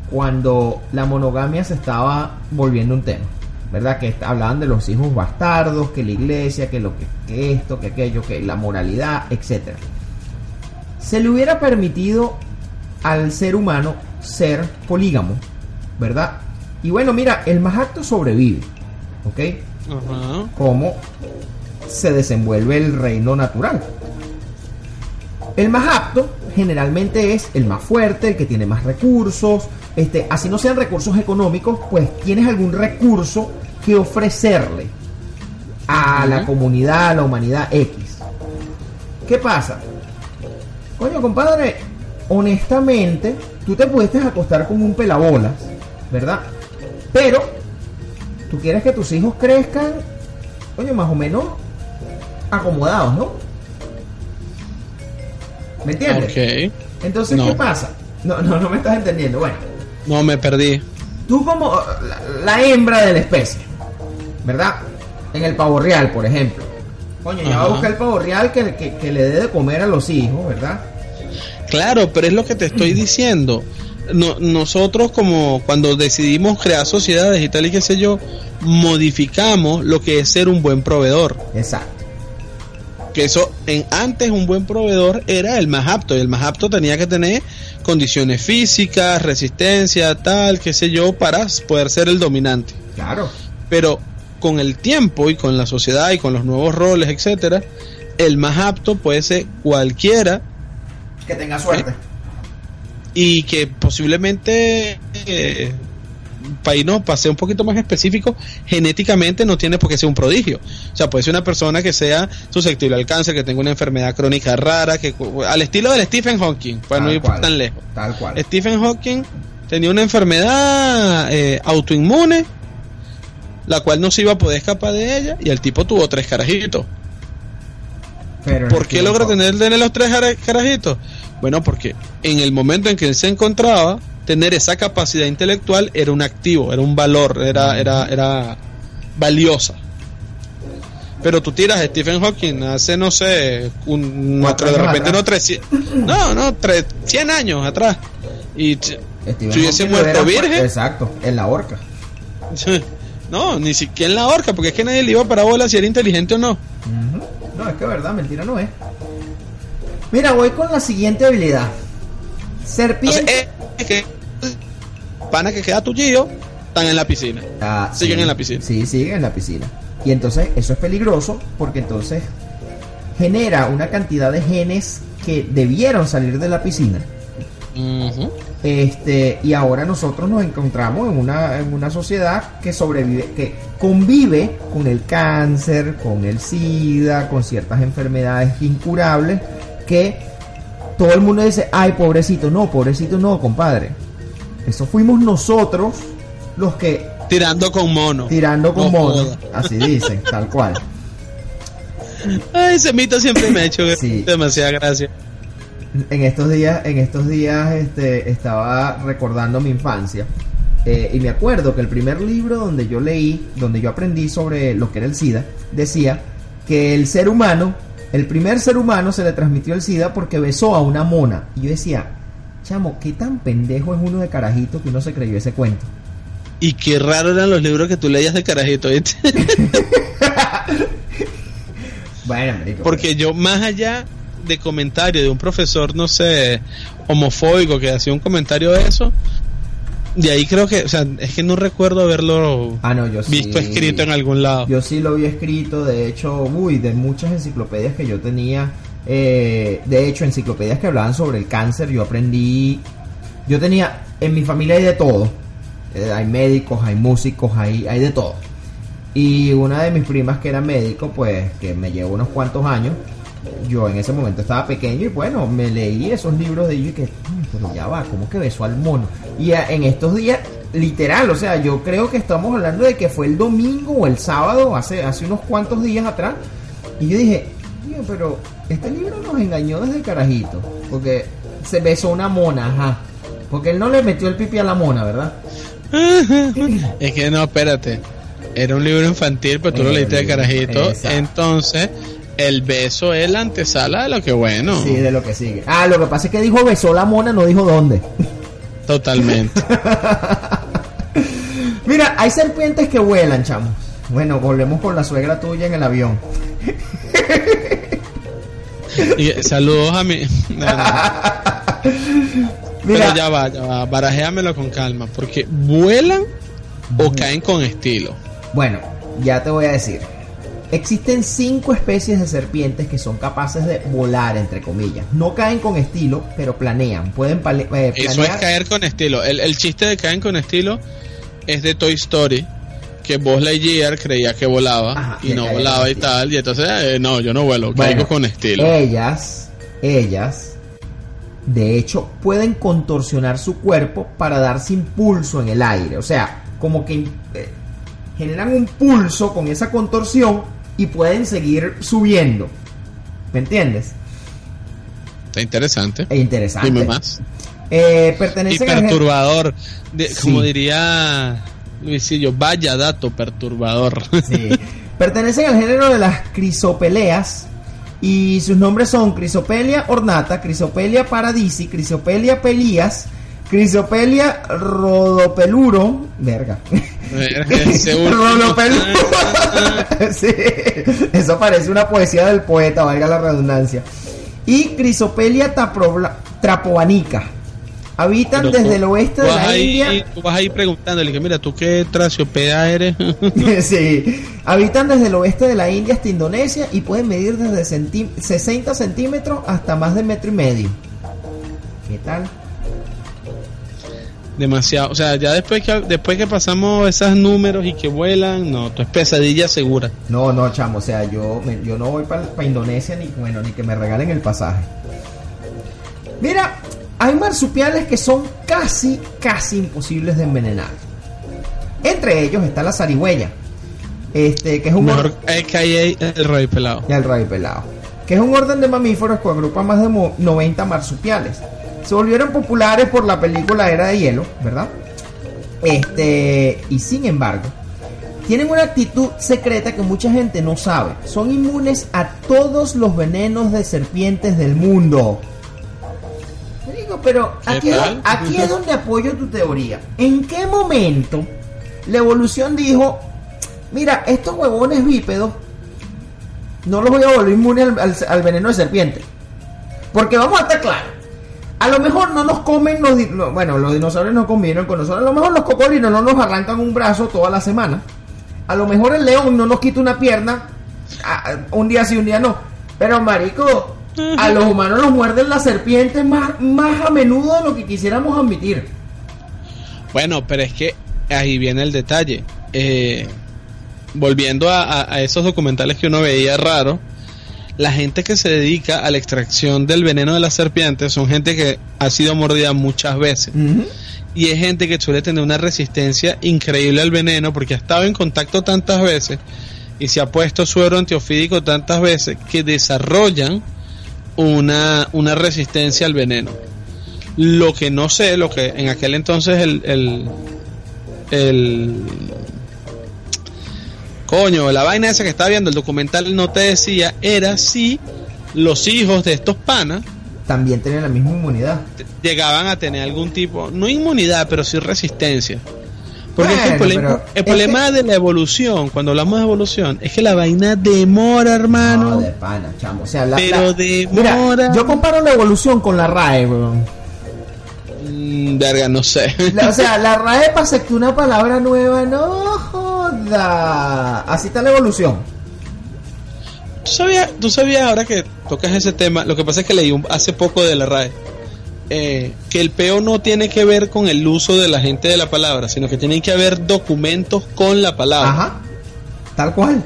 cuando la monogamia se estaba volviendo un tema, ¿verdad? Que hablaban de los hijos bastardos, que la iglesia, que lo que, que esto, que aquello, que la moralidad, etcétera. Se le hubiera permitido al ser humano ser polígamo, ¿verdad? Y bueno, mira, el más acto sobrevive, ¿ok? Cómo se desenvuelve el reino natural. El más apto generalmente es el más fuerte, el que tiene más recursos. Este, así no sean recursos económicos, pues tienes algún recurso que ofrecerle a la comunidad, a la humanidad X. ¿Qué pasa? Coño, compadre, honestamente, tú te pudiste acostar con un pelabolas, ¿verdad? Pero tú quieres que tus hijos crezcan, coño, más o menos acomodados, ¿no? ¿Me entiendes? Ok. Entonces, No. ¿qué pasa? No, no, no me estás entendiendo. Bueno, No me perdí. tú como uh, la, la hembra de la especie, ¿verdad? En el pavo real, por ejemplo. Coño, ya va a buscar el pavo real que, que, que le dé de comer a los hijos, ¿verdad? Claro, pero es lo que te estoy diciendo. No, nosotros como cuando decidimos crear sociedades y tal y qué sé yo, modificamos lo que es ser un buen proveedor. Exacto. Que eso en antes un buen proveedor era el más apto y el más apto tenía que tener condiciones físicas, resistencia, tal, qué sé yo, para poder ser el dominante. Claro. Pero con el tiempo y con la sociedad y con los nuevos roles, etcétera, el más apto puede ser cualquiera Que tenga suerte. y que posiblemente eh, para irnos para ser un poquito más específico genéticamente no tiene por qué ser un prodigio o sea puede ser una persona que sea susceptible al cáncer que tenga una enfermedad crónica rara que al estilo del Stephen Hawking para no Tal ir cual. tan lejos Tal cual. Stephen Hawking tenía una enfermedad eh, autoinmune la cual no se iba a poder escapar de ella y el tipo tuvo tres carajitos Pero ¿Por qué logra tener, tener los tres cara- carajitos? Bueno, porque en el momento en que él se encontraba, tener esa capacidad intelectual era un activo, era un valor, era, era, era valiosa. Pero tú tiras a Stephen Hawking hace, no sé, un, Cuatro de repente atrás. no, 300, no, no, tres- 100 años atrás. Y si hubiese muerto virgen. Exacto, en la horca. no, ni siquiera en la horca, porque es que nadie le iba para bola si era inteligente o no. Ujú. No, es que verdad, mentira no es. Mira, voy con la siguiente habilidad. O sea, Serpiente. es, que pana que queda tuyo están en la piscina. Ah, siguen sí. en la piscina. Sí, siguen en la piscina. Y entonces eso es peligroso porque entonces genera una cantidad de genes que debieron salir de la piscina. Este, y ahora nosotros nos encontramos en una, en una sociedad que sobrevive, que convive con el cáncer, con el SIDA, con ciertas enfermedades incurables, que todo el mundo dice, ay, pobrecito, no, pobrecito, no, compadre. Eso fuimos nosotros los que Tirando con mono. tirando con No mono, joda. así dicen, tal cual. Ay, ese mito siempre me ha hecho Sí. demasiada gracia. En estos días, en estos días, este, estaba recordando mi infancia. eh, y me acuerdo que el primer libro donde yo leí, donde yo aprendí sobre lo que era el SIDA, decía que el ser humano, el primer ser humano se le transmitió el SIDA porque besó a una mona. Y yo decía, chamo, qué tan pendejo es uno de carajito que uno se creyó ese cuento. Y qué raro eran los libros que tú leías de carajito, ¿viste? Bueno, marico, Porque yo, más allá de comentario de un profesor, no sé, homofóbico que hacía un comentario de eso, de ahí creo que, o sea, es que no recuerdo haberlo Ah, no, yo sí. visto escrito en algún lado. Yo sí lo vi escrito, de hecho, uy, de muchas enciclopedias que yo tenía. eh, de hecho, enciclopedias que hablaban sobre el cáncer, yo aprendí. Yo tenía. En mi familia hay de todo. Eh, hay médicos, hay músicos, hay, hay de todo. Y una de mis primas que era médico, pues, que me llevó unos cuantos años. Yo en ese momento estaba pequeño y bueno, me leí esos libros de ellos y que, "Mm, pero ya va, ¿cómo que besó al mono? Y en estos días, literal, o sea, yo creo que estamos hablando de que fue el domingo o el sábado, hace, hace unos cuantos días atrás. Y yo dije, "Tío, pero este libro nos engañó desde carajito. Porque se besó una mona, ajá. Porque él no le metió el pipi a la mona, ¿verdad? Es que no, espérate. Era un libro infantil, pero tú lo leíste de carajito. exacto. Entonces, el beso es la antesala de lo que bueno. Sí, de lo que sigue. Ah, lo que pasa es que dijo besó la mona, no dijo dónde. Totalmente. Mira, hay serpientes que vuelan, chamo. Bueno, volvemos con la suegra tuya en el avión. Y, saludos a mi. No, no. Mira, Pero ya va, ya va. Barajéamelo con calma. Porque vuelan o caen con estilo. bueno, ya te voy a decir. Existen cinco especies de serpientes que son capaces de volar, entre comillas. No caen con estilo, pero planean. Pueden eh, Eso es caer con estilo. El, el chiste de caer con estilo es de Toy Story. Que Buzz Lightyear creía que volaba Ajá, y no volaba y tal. Y entonces, eh, no, yo no vuelo, Bueno, caigo con estilo. Ellas, ellas, de hecho, pueden contorsionar su cuerpo para darse impulso en el aire. O sea, como que eh, generan un pulso con esa contorsión y pueden seguir subiendo. ¿Me entiendes? Está interesante. Es interesante. Dime más. Eh, Y perturbador. De- Sí. Como diría Luisillo, vaya dato perturbador. Sí. Pertenecen al género de las crisopeleas y sus nombres son Crisopelia ornata, Crisopelia paradisi, Crisopelia pelías, Crisopelia rodopeluro, verga. Rodopeluro. sí, eso parece una poesía del poeta, valga la redundancia. Y Crisopelia trapoanica. Habitan Pero desde el oeste de la ahí- India. Tú vas ahí preguntándole que mira, tú qué traciopea eres. sí. Habitan desde el oeste de la India hasta Indonesia y pueden medir desde centi- 60 centímetros hasta más de metro y medio. ¿Qué tal? Demasiado. O sea, ya después que, después que pasamos esos números y que vuelan, no, tú es pesadilla segura. No, no, chamo, o sea, yo, me- yo no voy para Indonesia ni bueno, ni que me regalen el pasaje. Mira, hay marsupiales que son casi, casi imposibles de envenenar. Entre ellos está la zarigüeya, este, que es un Mejor AKA el rey pelado. y el rayo pelado, que es un orden de mamíferos que agrupa más de mo- 90 marsupiales. Se volvieron populares por la película Era de Hielo, ¿verdad? Este, y sin embargo, tienen una actitud secreta que mucha gente no sabe. Son inmunes a todos los venenos de serpientes del mundo. Te digo, pero ¿Qué aquí, es- tal? aquí es donde apoyo tu teoría. ¿En qué momento la evolución dijo, mira, estos huevones bípedos no los voy a volver inmunes al, al- al veneno de serpiente? Porque vamos a estar claros. A lo mejor no nos comen los, bueno, los dinosaurios no conviven con nosotros. A lo mejor los cocodrilos no nos arrancan un brazo toda la semana. A lo mejor el león no nos quita una pierna un día sí, un día no. Pero marico, a los humanos nos muerden las serpientes más, más a menudo de lo que quisiéramos admitir. Bueno, pero es que ahí viene el detalle. Eh, volviendo a, a- a esos documentales que uno veía raro, la gente que se dedica a la extracción del veneno de las serpientes son gente que ha sido mordida muchas veces. Y es gente que suele tener una resistencia increíble al veneno porque ha estado en contacto tantas veces y se ha puesto suero antiofídico tantas veces que desarrollan una, una resistencia al veneno. Lo que no sé, lo que en aquel entonces el, el, el coño, la vaina esa que estaba viendo el documental no te decía era si los hijos de estos panas también tienen la misma inmunidad. Llegaban a tener algún tipo, no inmunidad, pero sí resistencia. Porque es que el problema, el de la evolución, cuando hablamos de evolución, es que la vaina demora, hermano. No, de pana, chamo. O sea, la, Pero la- demora. Mira, yo comparo la evolución con la RAE, weón. Mm, verga, no sé. La- o sea, la RAE para aceptar una palabra nueva, no joda. Así está la evolución. ¿Tú sabías, tú sabías ahora que tocas ese tema, lo que pasa es que leí un- hace poco de la RAE, eh, que el peo no tiene que ver con el uso de la gente de la palabra, sino que tienen que haber documentos con la palabra. Ajá. Tal cual.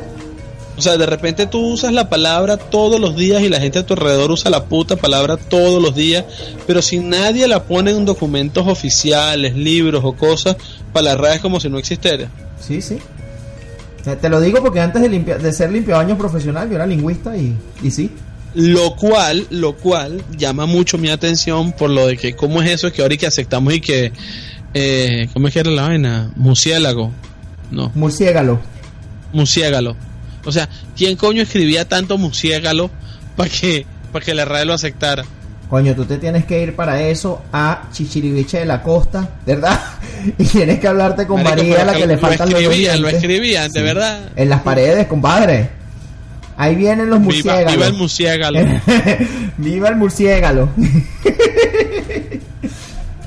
O sea, de repente tú usas la palabra todos los días y la gente a tu alrededor usa la puta palabra todos los días, pero si nadie la pone en documentos oficiales, libros o cosas, para la RAE es como si no existiera. Sí, sí. Te lo digo porque antes de, limpia- de ser limpiabaños profesional, yo era lingüista y, y sí. Lo cual, lo cual llama mucho mi atención por lo de que cómo es eso que ahora y que aceptamos y que eh, ¿cómo es que era la vaina? Murciélago. No, Murciégalo. murciégalo. O sea, ¿quién coño escribía tanto murciégalo para que para que la RAE lo aceptara? Coño, tú te tienes que ir para eso a Chichiriviche de la Costa, ¿verdad? Y tienes que hablarte con Marico, María, la que le lo faltan los escribían, lo dientes. escribían, de verdad. En las paredes, compadre. Ahí vienen los murciélagos. viva el murciégalo. Viva el murciégalo.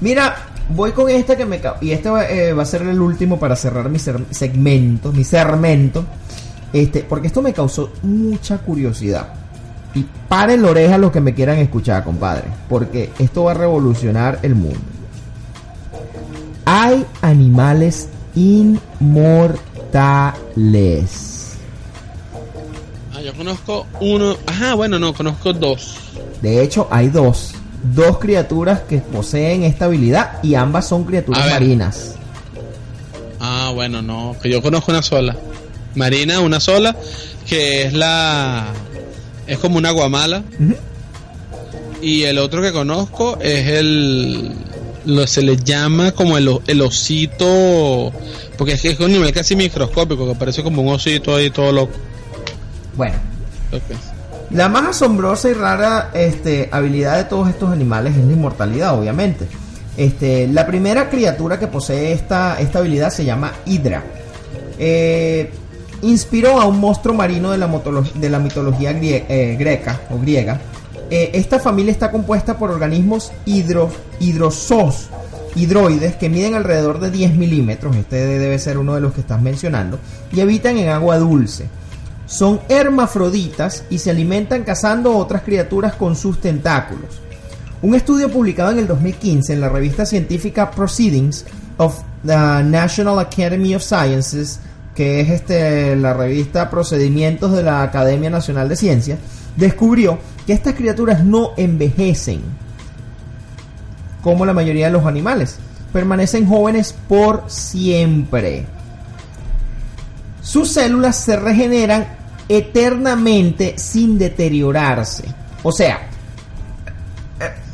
Mira, voy con esta que me... Y este va, eh, va a ser el último para cerrar mi ser- segmento, mi segmento. Este, porque esto me causó mucha curiosidad. Y paren la oreja los que me quieran escuchar, compadre. Porque esto va a revolucionar el mundo. Hay animales inmortales. Ah, yo conozco uno. Ajá, bueno, no, conozco dos. De hecho, hay dos. Dos criaturas que poseen esta habilidad y ambas son criaturas marinas. Ah, bueno, no, que yo conozco una sola. Marina, una sola, que es la. Es como una guamala. Ujú. Y el otro que conozco es el. Lo, se le llama como el, el osito. Porque es que es un nivel casi microscópico, que parece como un osito ahí todo loco. Bueno, la más asombrosa y rara este, habilidad de todos estos animales es la inmortalidad, obviamente. Este, la primera criatura que posee esta, esta habilidad se llama Hydra. Eh, inspiró a un monstruo marino de la, mitología eh, greca o griega. Eh, esta familia está compuesta por organismos hidro, hidrosos, hidroides que miden alrededor de 10 milímetros. Este debe ser uno de los que estás mencionando. Y habitan en agua dulce. Son hermafroditas y se alimentan cazando otras criaturas con sus tentáculos. Un estudio publicado en el 2015 en la revista científica Proceedings of the National Academy of Sciences, que es este, la revista Procedimientos de la Academia Nacional de Ciencias, descubrió que estas criaturas no envejecen como la mayoría de los animales. Permanecen jóvenes por siempre. Sus células se regeneran eternamente sin deteriorarse. O sea,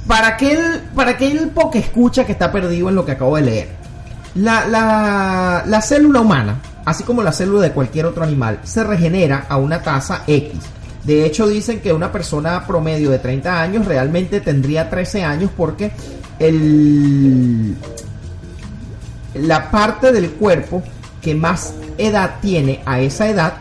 para aquel, para aquel escucha que está perdido en lo que acabo de leer, la, la célula humana, así como la célula de cualquier otro animal, se regenera a una tasa X. De hecho, dicen que una persona promedio de 30 años realmente tendría 13 años porque el, la parte del cuerpo que más edad tiene a esa edad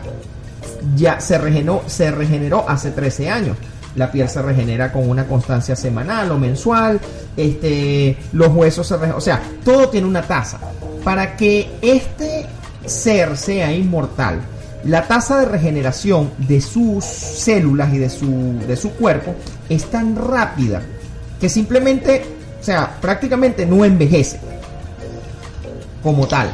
ya se regeneró, se regeneró hace 13 años. La piel se regenera con una constancia semanal o mensual, este, los huesos se regeneran, o sea, todo tiene una tasa. Para que este ser sea inmortal, la tasa de regeneración de sus células y de su, de su cuerpo es tan rápida que simplemente, o sea, prácticamente no envejece como tal.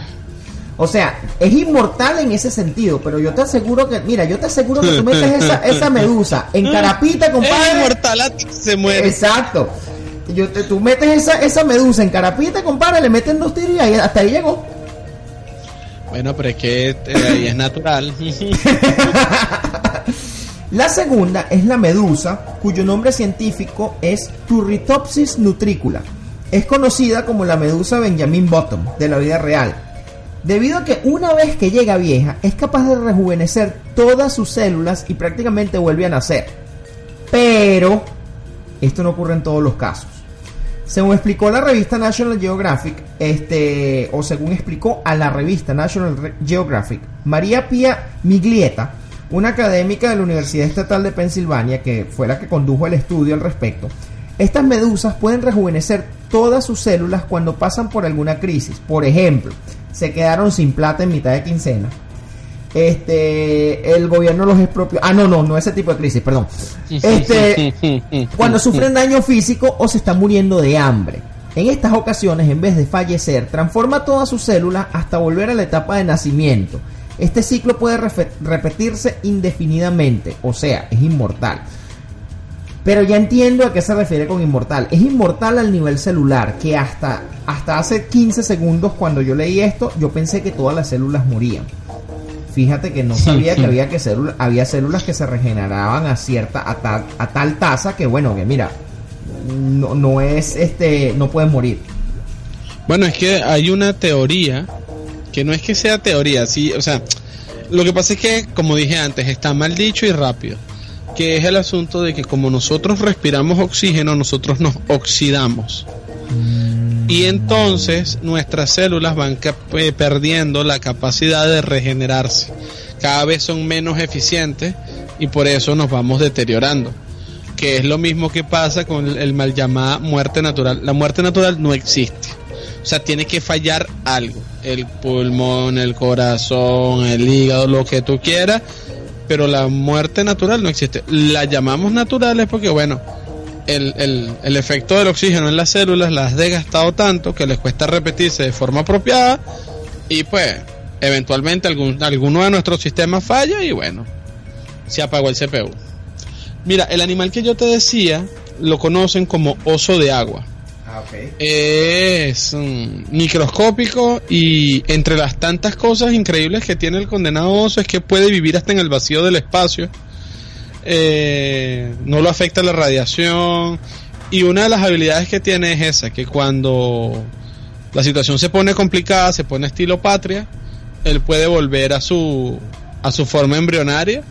O sea, es inmortal en ese sentido, pero yo te aseguro que, mira, yo te aseguro que tú metes esa, esa medusa en carapita, Es compadre. inmortal hasta que se muere. Exacto. Yo te- tú metes esa, esa medusa en carapita, compadre, le meten dos tiros y ahí- hasta ahí llegó. Bueno, pero es que eh, ahí es natural. La segunda es la medusa, cuyo nombre científico es Turritopsis nutricula. Es conocida como la medusa Benjamin Bottom de la vida real, debido a que una vez que llega vieja es capaz de rejuvenecer todas sus células y prácticamente vuelve a nacer. Pero Esto no ocurre en todos los casos. Según explicó la revista National Geographic, este, o según explicó a la revista National Geographic, María Pía Miglieta, una académica de la Universidad Estatal de Pensilvania, que fue la que condujo el estudio al respecto, estas medusas pueden rejuvenecer todas sus células cuando pasan por alguna crisis. Por ejemplo, se quedaron sin plata en mitad de quincena. Este, el gobierno los expropió. Ah, no, no, no ese tipo de crisis, perdón. Este, cuando sufren daño físico o se están muriendo de hambre. En estas ocasiones, en vez de fallecer, transforma todas sus células hasta volver a la etapa de nacimiento. Este ciclo puede repetirse indefinidamente, o sea, es inmortal. Pero ya entiendo a qué se refiere con inmortal. Es inmortal al nivel celular, que hasta, hasta hace 15 segundos cuando yo leí esto, yo pensé que todas las células morían. Fíjate que no sabía que había, que había células que se regeneraban a cierta, a tal, a tal tasa que bueno, que mira, no, no es este, no pueden morir. Bueno, es que hay una teoría que no es que sea teoría, sí, o sea, lo que pasa es que, como dije antes, está mal dicho y rápido que es el asunto de que como nosotros respiramos oxígeno, nosotros nos oxidamos. Y entonces nuestras células van eh, perdiendo la capacidad de regenerarse. Cada vez son menos eficientes y por eso nos vamos deteriorando. Que es lo mismo que pasa con el mal llamada muerte natural. La muerte natural no existe. O sea, tiene que fallar algo. El pulmón, el corazón, el hígado, lo que tú quieras pero la muerte natural no existe. La llamamos naturales porque, bueno, el, el, efecto del oxígeno en las células las ha desgastado tanto que les cuesta repetirse de forma apropiada y pues eventualmente algún, alguno de nuestros sistemas falla y bueno, se apagó el CPU. Mira, el animal que yo te decía lo conocen como oso de agua. Ah, es microscópico y entre las tantas cosas increíbles que tiene el condenado oso es que puede vivir hasta en el vacío del espacio. Eh, no lo afecta la radiación. Y una de las habilidades que tiene es esa, que cuando la situación se pone complicada, se pone estilo patria, él puede volver a su, a su forma embrionaria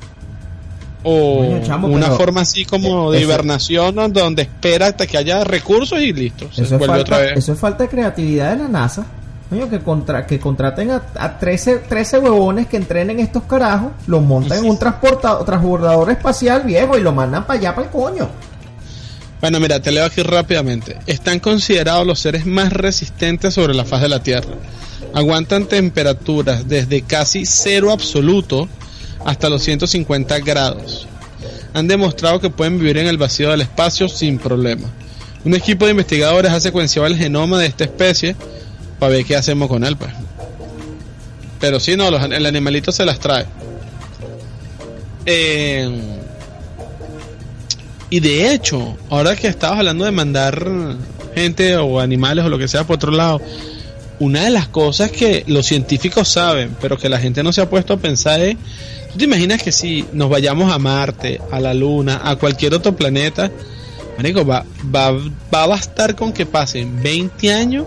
o una forma así como de hibernación donde espera hasta que haya recursos y listo. eso, es falta, eso es falta de creatividad de la NASA. Que, contra, que contraten a, a 13, 13 huevones que entrenen estos carajos, los montan en un transbordador espacial viejo y lo mandan para allá, para el coño. Bueno, mira, te leo aquí rápidamente. Están considerados los seres más resistentes sobre la faz de la Tierra. Aguantan temperaturas desde casi cero absoluto hasta los 150 grados. Han demostrado que pueden vivir en el vacío del espacio sin problema. Un equipo de investigadores ha secuenciado el genoma de esta especie para ver qué hacemos con él, pues. Pero si no, el animalito se las trae. Eh, y de hecho, ahora que estabas hablando de mandar gente o animales o lo que sea por otro lado, una de las cosas que los científicos saben, pero que la gente no se ha puesto a pensar es ¿Tú te imaginas que si nos vayamos a Marte, a la Luna, a cualquier otro planeta, marico, va, va, va a bastar con que pasen 20 años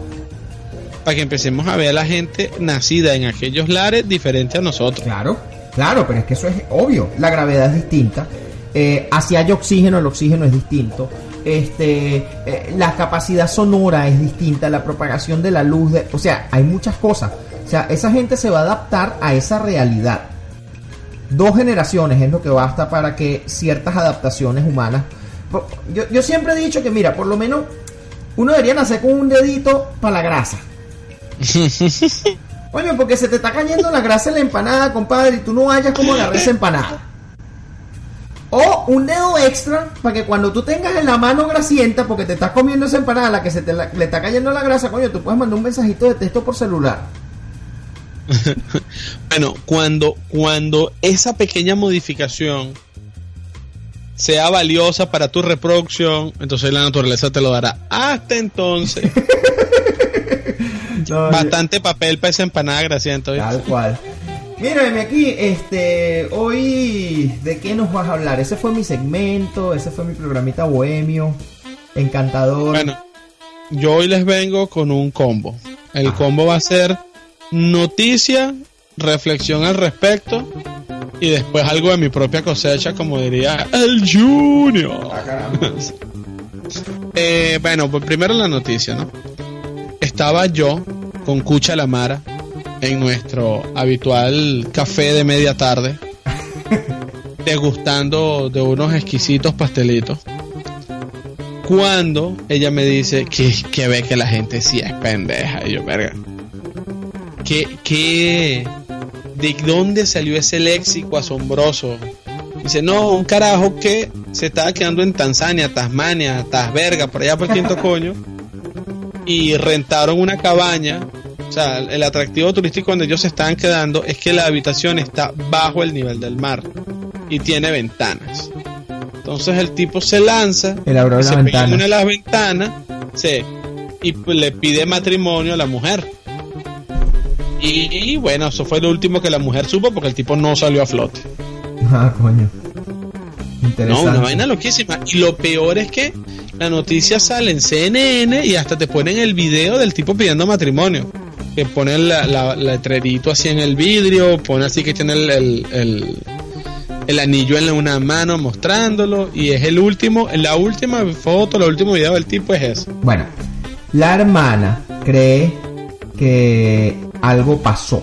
para que empecemos a ver a la gente nacida en aquellos lares diferente a nosotros? Claro, claro, pero es que eso es obvio. La gravedad es distinta. Eh, hacia hay oxígeno, el oxígeno es distinto. Este, eh, la capacidad sonora es distinta, la propagación de la luz, o sea, hay muchas cosas. O sea, esa gente se va a adaptar a esa realidad dos generaciones es lo que basta para que ciertas adaptaciones humanas. Yo, siempre he dicho que, mira, por lo menos uno debería nacer con un dedito para la grasa. Coño, porque se te está cayendo la grasa en la empanada, compadre, y tú no hayas como agarrar esa empanada. O un dedo extra para que cuando tú tengas en la mano grasienta, porque te estás comiendo esa empanada, la que se te le está cayendo la grasa, coño, tú puedes mandar un mensajito de texto por celular. bueno, cuando, cuando esa pequeña modificación sea valiosa para tu reproducción, entonces la naturaleza te lo dará. Hasta entonces. bastante papel para esa empanada grasienta. Tal cual. Mírame aquí, este, hoy, ¿de qué nos vas a hablar? Ese fue mi segmento, ese fue mi programita bohemio, encantador. Bueno, yo hoy les vengo con un combo. El combo va a ser noticia, reflexión al respecto y después algo de mi propia cosecha, como diría el Junior. Ah, Eh, bueno, pues primero la noticia, ¿no? Estaba yo con Cucha Lamara en nuestro habitual café de media tarde, degustando de unos exquisitos pastelitos. Cuando ella me dice que, que ve que la gente sí es pendeja, y yo, verga. ¿Qué, qué, ¿De dónde salió ese léxico asombroso? Dice, no, un carajo que se estaba quedando en Tanzania, Tasmania, Tasverga, por allá por el quinto coño, y rentaron una cabaña. O sea, el atractivo turístico donde ellos se estaban quedando es que la habitación está bajo el nivel del mar y tiene ventanas. Entonces el tipo se lanza, la se pega en una de las ventanas, sí, y le pide matrimonio a la mujer. Y, y bueno, eso fue lo último que la mujer supo porque el tipo no salió a flote. Ah, coño. No, Interesante. una vaina loquísima. Y lo peor es que la noticia sale en CNN y hasta te ponen el video del tipo pidiendo matrimonio. Que ponen la, la- letrerito así en el vidrio, pone así que tiene el, el, el- anillo en una mano mostrándolo. Y es el último, la última foto, el último video del tipo es ese. Bueno, la hermana cree que algo pasó.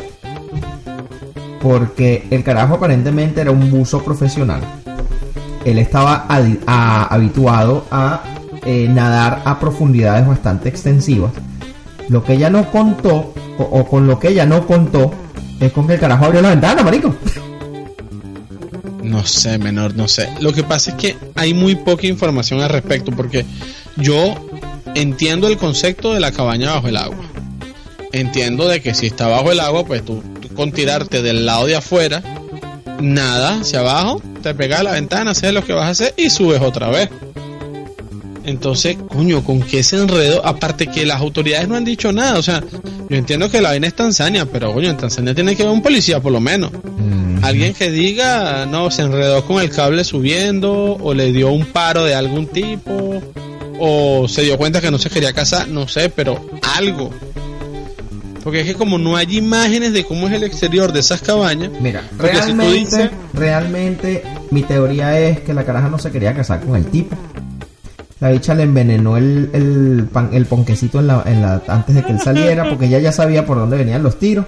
Porque el carajo aparentemente era un buzo profesional. Él estaba habituado a eh, nadar a profundidades bastante extensivas. Lo que ella no contó, o, con lo que ella no contó, es con que el carajo abrió la ventana, marico. No sé, menor, no sé. Lo que pasa es que hay muy poca información al respecto porque yo entiendo el concepto de la cabaña bajo el agua. Entiendo de que si está bajo el agua, pues tú, tú con tirarte del lado de afuera, nada hacia abajo, te pegas a la ventana, haces lo que vas a hacer y subes otra vez. Entonces, coño, ¿con qué se enredo? Aparte que las autoridades no han dicho nada. O sea, yo entiendo que la vaina es Tanzania, pero coño, en Tanzania tiene que haber un policía por lo menos. Alguien que diga, no, se enredó con el cable subiendo, o le dio un paro de algún tipo, o se dio cuenta que no se quería casar, no sé, pero algo. Porque es que como no hay imágenes de cómo es el exterior de esas cabañas, Mira, si realmente, dices- realmente mi teoría es que la caraja no se quería casar con el tipo. La bicha le envenenó el, el, pan- el ponquecito en la, en la, antes de que él saliera porque ella ya sabía por dónde venían los tiros.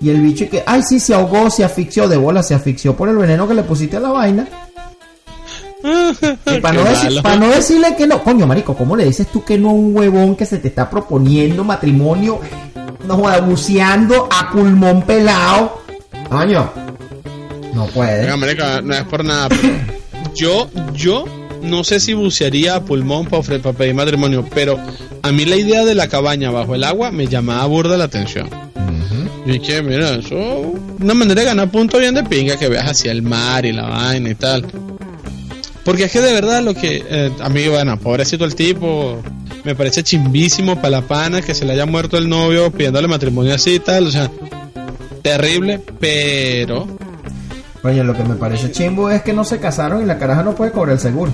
Y el bicho y que, ay sí, se ahogó, se asfixió de bola, se asfixió por el veneno que le pusiste a la vaina. Y para, no decir- para no decirle que no, coño marico, ¿cómo le dices tú que no a un huevón que se te está proponiendo matrimonio, no joda, buceando a pulmón pelado? Coño, no puede. Venga, marica, no es por nada, pero yo, yo no sé si bucearía a pulmón para, para pedir matrimonio, pero a mí la idea de la cabaña bajo el agua me llamaba burda la atención. Ujú. Y dije, mira, eso es una manera de ganar puntos bien de pinga, que veas hacia el mar y la vaina y tal. Porque es que de verdad lo que eh, a mí, bueno, pobrecito el tipo, me parece chimbísimo para la pana que se le haya muerto el novio pidiéndole matrimonio así y tal, o sea, terrible, pero Coño, lo que me parece chimbo es que no se casaron y la caraja no puede cobrar el seguro.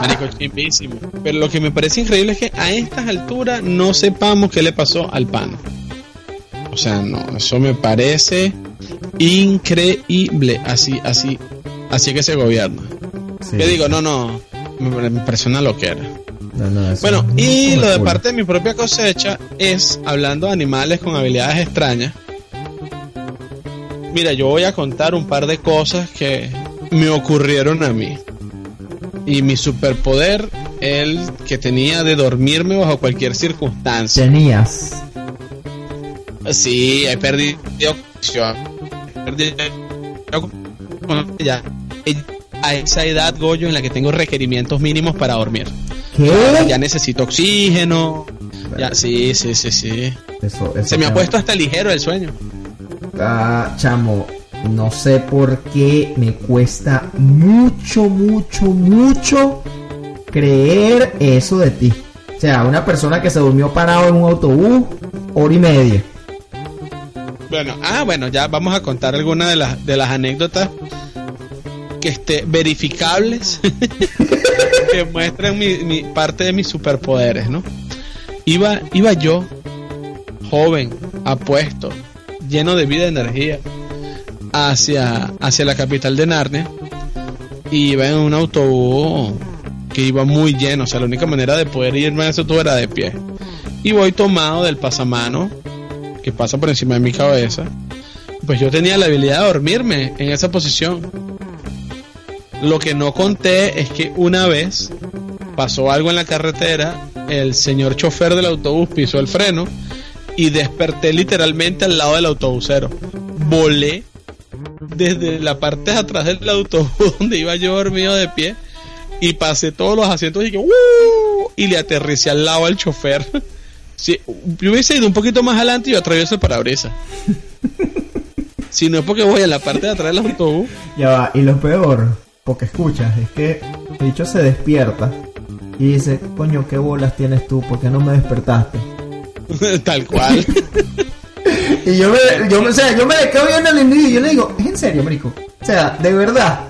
Marico, chimbísimo. Pero lo que me parece increíble es que a estas alturas no sepamos qué le pasó al pan. O sea, no, eso me parece increíble. Así, así, así que se gobierna. Sí. Yo digo, no, no, me, me parece una loquera. No, no, Bueno, y lo de parte de mi propia cosecha es hablando de animales con habilidades extrañas. Mira, yo voy a contar un par de cosas que me ocurrieron a mí. Y mi superpoder, el que tenía de dormirme bajo cualquier circunstancia. Tenías. Sí, he perdido ya. A esa edad, Goyo, en la que tengo requerimientos mínimos para dormir. ¿Qué? Ya necesito oxígeno. Ya, sí, sí, sí, sí. Eso, eso Se me ha puesto hasta ligero el sueño. Ah, chamo, no sé por qué me cuesta mucho, mucho, mucho creer eso de ti. O sea, una persona que se durmió parado en un autobús, hora y media. Bueno, ah, bueno, ya vamos a contar algunas de las, de las anécdotas que esté verificables que muestran mi, mi- parte de mis superpoderes, ¿no? Iba, iba yo, joven, apuesto, lleno de vida y energía, hacia, hacia la capital de Narnia. Y iba en un autobús que iba muy lleno, o sea, la única manera de poder irme a ese tubo era de pie. Y voy tomado del pasamano que pasa por encima de mi cabeza. Pues yo tenía la habilidad de dormirme en esa posición. Lo que no conté es que una vez pasó algo en la carretera, el señor chofer del autobús pisó el freno y desperté literalmente al lado del autobusero. Volé desde la parte de atrás del autobús donde iba yo dormido de pie y pasé todos los asientos y que y le aterricé al lado al chofer. Si yo hubiese ido un poquito más adelante, yo atravieso el parabrisas. si no es porque voy a la parte de atrás del autobús. Ya va, y lo peor, porque escuchas, es que el dicho se despierta y dice, coño, ¿qué bolas tienes tú? ¿Por qué no me despertaste? Tal cual. Y yo me, yo, o sea, yo me le quedo viendo al individuo y yo le digo, ¿es en serio, marico? O sea, de verdad.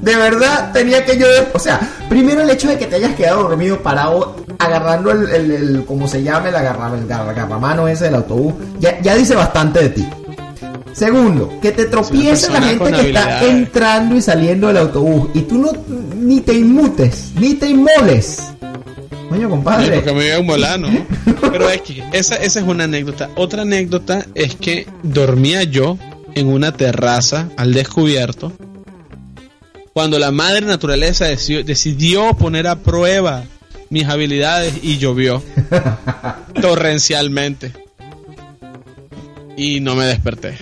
De verdad tenía que yo, o sea, primero el hecho de que te hayas quedado dormido parado agarrando el, el, el como se llama el agarra, el agarramano ese del autobús, ya, ya dice bastante de ti. Segundo, que te tropiece la gente que está entrando y saliendo del autobús y tú no ni te inmutes, ni te inmoles. Coño, compadre. Sí, porque me iba a molar, ¿no? Pero es que esa, esa es una anécdota. Otra anécdota es que dormía yo en una terraza al descubierto cuando la madre naturaleza decidió, decidió poner a prueba mis habilidades y llovió torrencialmente. Y no me desperté.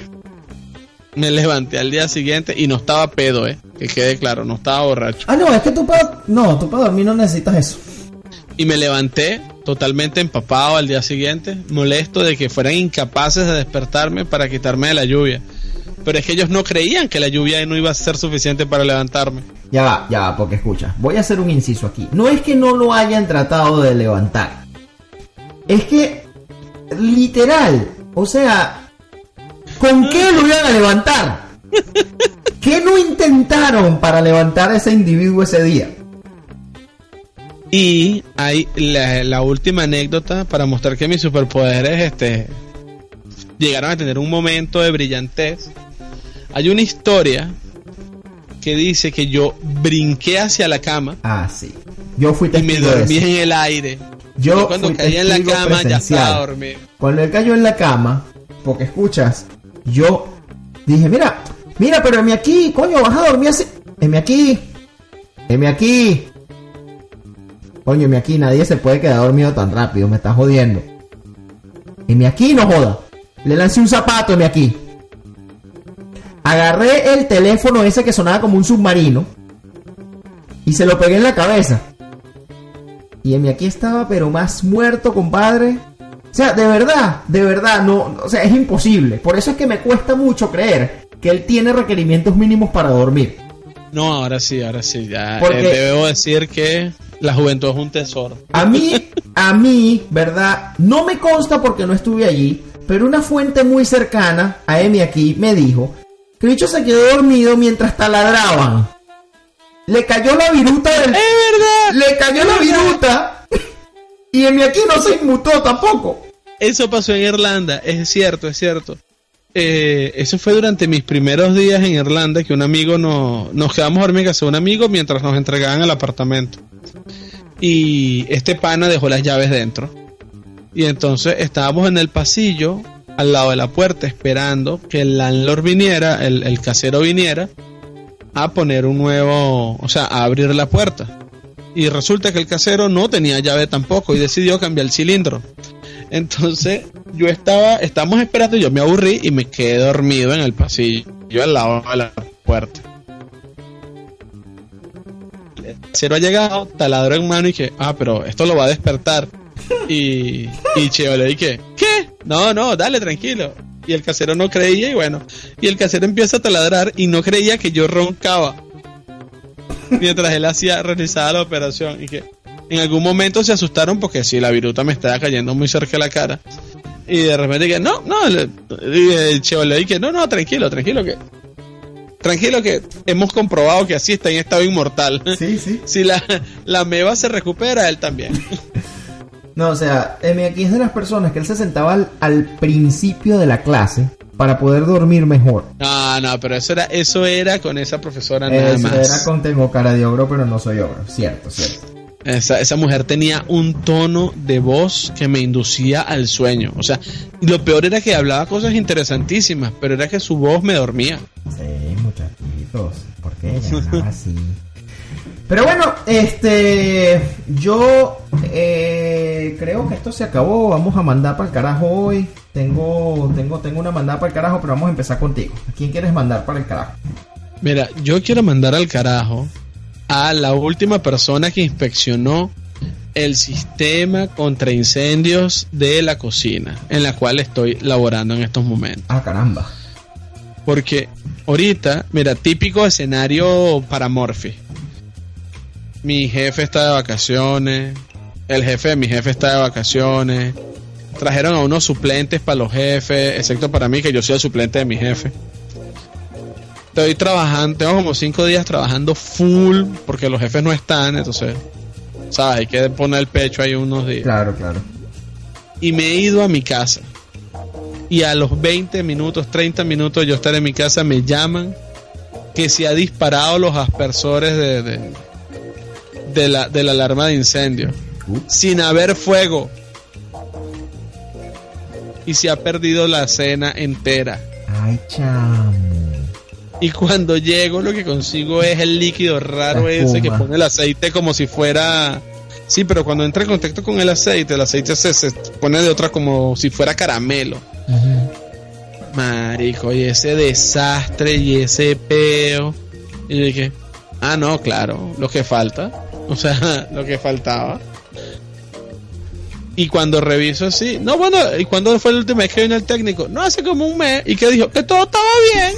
Me levanté al día siguiente y no estaba pedo, eh. Que quede claro, no estaba borracho. Ah, no, es que tú para. No, tú para dormir no necesitas eso. Y me levanté totalmente empapado al día siguiente, molesto de que fueran incapaces de despertarme para quitarme de la lluvia. Pero es que ellos no creían que la lluvia no iba a ser suficiente para levantarme. Ya va, ya va, porque escucha, voy a hacer un inciso aquí. No es que no lo hayan tratado de levantar. Es que, literal, o sea, ¿con qué lo iban a levantar? ¿Qué no intentaron para levantar a ese individuo ese día? Y hay la, la, última anécdota para mostrar que mis superpoderes este, llegaron a tener un momento de brillantez hay una historia que dice que yo brinqué hacia la cama. Ah, sí. Yo fui Y me dormí en el aire. Yo cuando caí en la cama ya estaba dormido. Cuando él cayó en la cama, porque escuchas, yo dije, mira, mira, pero M aquí, coño, vas a dormir así. M aquí. M aquí. Coño, M aquí, nadie se puede quedar dormido tan rápido, me estás jodiendo. M aquí, no joda. Le lancé un zapato, M aquí. Agarré el teléfono ese que sonaba como un submarino y se lo pegué en la cabeza. Y en mi aquí estaba, pero más muerto, compadre. O sea, de verdad, de verdad, no, o sea, es imposible. Por eso es que me cuesta mucho creer que él tiene requerimientos mínimos para dormir. No, ahora sí, ahora sí, ya eh, Porque debo decir que la juventud es un tesoro. A mí, a mí, ¿verdad? No me consta porque no estuve allí, pero una fuente muy cercana a Emi aquí me dijo que el bicho se quedó dormido mientras taladraban. Le cayó la viruta del... ¡Es verdad! Le cayó la viruta. Y en mi aquí no se inmutó tampoco. Eso pasó en Irlanda, es cierto, es cierto. Eh, eso fue durante mis primeros días en Irlanda que un amigo no, nos quedamos a de un amigo mientras nos entregaban el apartamento. Y este pana dejó las llaves dentro. Y entonces estábamos en el pasillo al lado de la puerta esperando que el landlord viniera, el, casero viniera a poner un nuevo, o sea, a abrir la puerta. Y resulta que el casero no tenía llave tampoco y decidió cambiar el cilindro. Entonces yo estaba, estamos esperando, yo me aburrí y me quedé dormido en el pasillo, yo al lado de la puerta. El casero ha llegado, taladro en mano y que, ah, pero esto lo va a despertar. Y, y le dije, ¿qué? No, no, dale, tranquilo. Y el casero no creía y bueno, y el casero empieza a taladrar y no creía que yo roncaba. Mientras él hacía, realizaba la operación y que en algún momento se asustaron porque si la viruta me estaba cayendo muy cerca de la cara. Y de repente que no, no, y el le dije, no, no, tranquilo, tranquilo que tranquilo que hemos comprobado que así está en estado inmortal. Sí, sí. si la, la meba se recupera, él también. No, o sea, M aquí es de las personas que él se sentaba al, principio de la clase para poder dormir mejor. No, no, pero eso era, eso era con esa profesora nada más. Era con tengo cara de ogro, pero no soy ogro. Cierto, cierto. Esa, esa mujer tenía un tono de voz que me inducía al sueño. O sea, lo peor era que hablaba cosas interesantísimas, pero era que su voz me dormía. Sí, muchachitos, ¿por qué ella así? Pero bueno, este, yo eh, creo que esto se acabó. Vamos a mandar para el carajo hoy. Tengo, tengo, tengo una mandada para el carajo, pero vamos a empezar contigo. ¿A quién quieres mandar para el carajo? Mira, yo quiero mandar al carajo a la última persona que inspeccionó el sistema contra incendios de la cocina, en la cual estoy laborando en estos momentos. Ah, caramba. Porque ahorita, mira, típico escenario para Morphy mi jefe está de vacaciones, el jefe de mi jefe está de vacaciones, trajeron a unos suplentes para los jefes, excepto para mí que yo soy el suplente de mi jefe. Estoy trabajando, tengo como cinco días trabajando full porque los jefes no están, entonces, sabes, hay que poner el pecho ahí unos días. Claro, claro. Y me he ido a mi casa. Y a los 20 minutos, 30 minutos yo estar en mi casa, me llaman que se ha disparado los aspersores de de la, de la alarma de incendio. Sin haber fuego. Y se ha perdido la cena entera. Ay, chamo. Y cuando llego lo que consigo es el líquido raro ese que pone el aceite como si fuera... Sí, pero cuando entra en contacto con el aceite, el aceite se, se pone de otra como si fuera caramelo. Marico, y ese desastre y ese peo. Y dije, ah, no, claro, lo que falta. O sea, lo que faltaba. Y cuando reviso así, no, bueno, ¿y cuándo fue la última vez que vino el técnico? No, hace como un mes. ¿Y que dijo? Que todo estaba bien.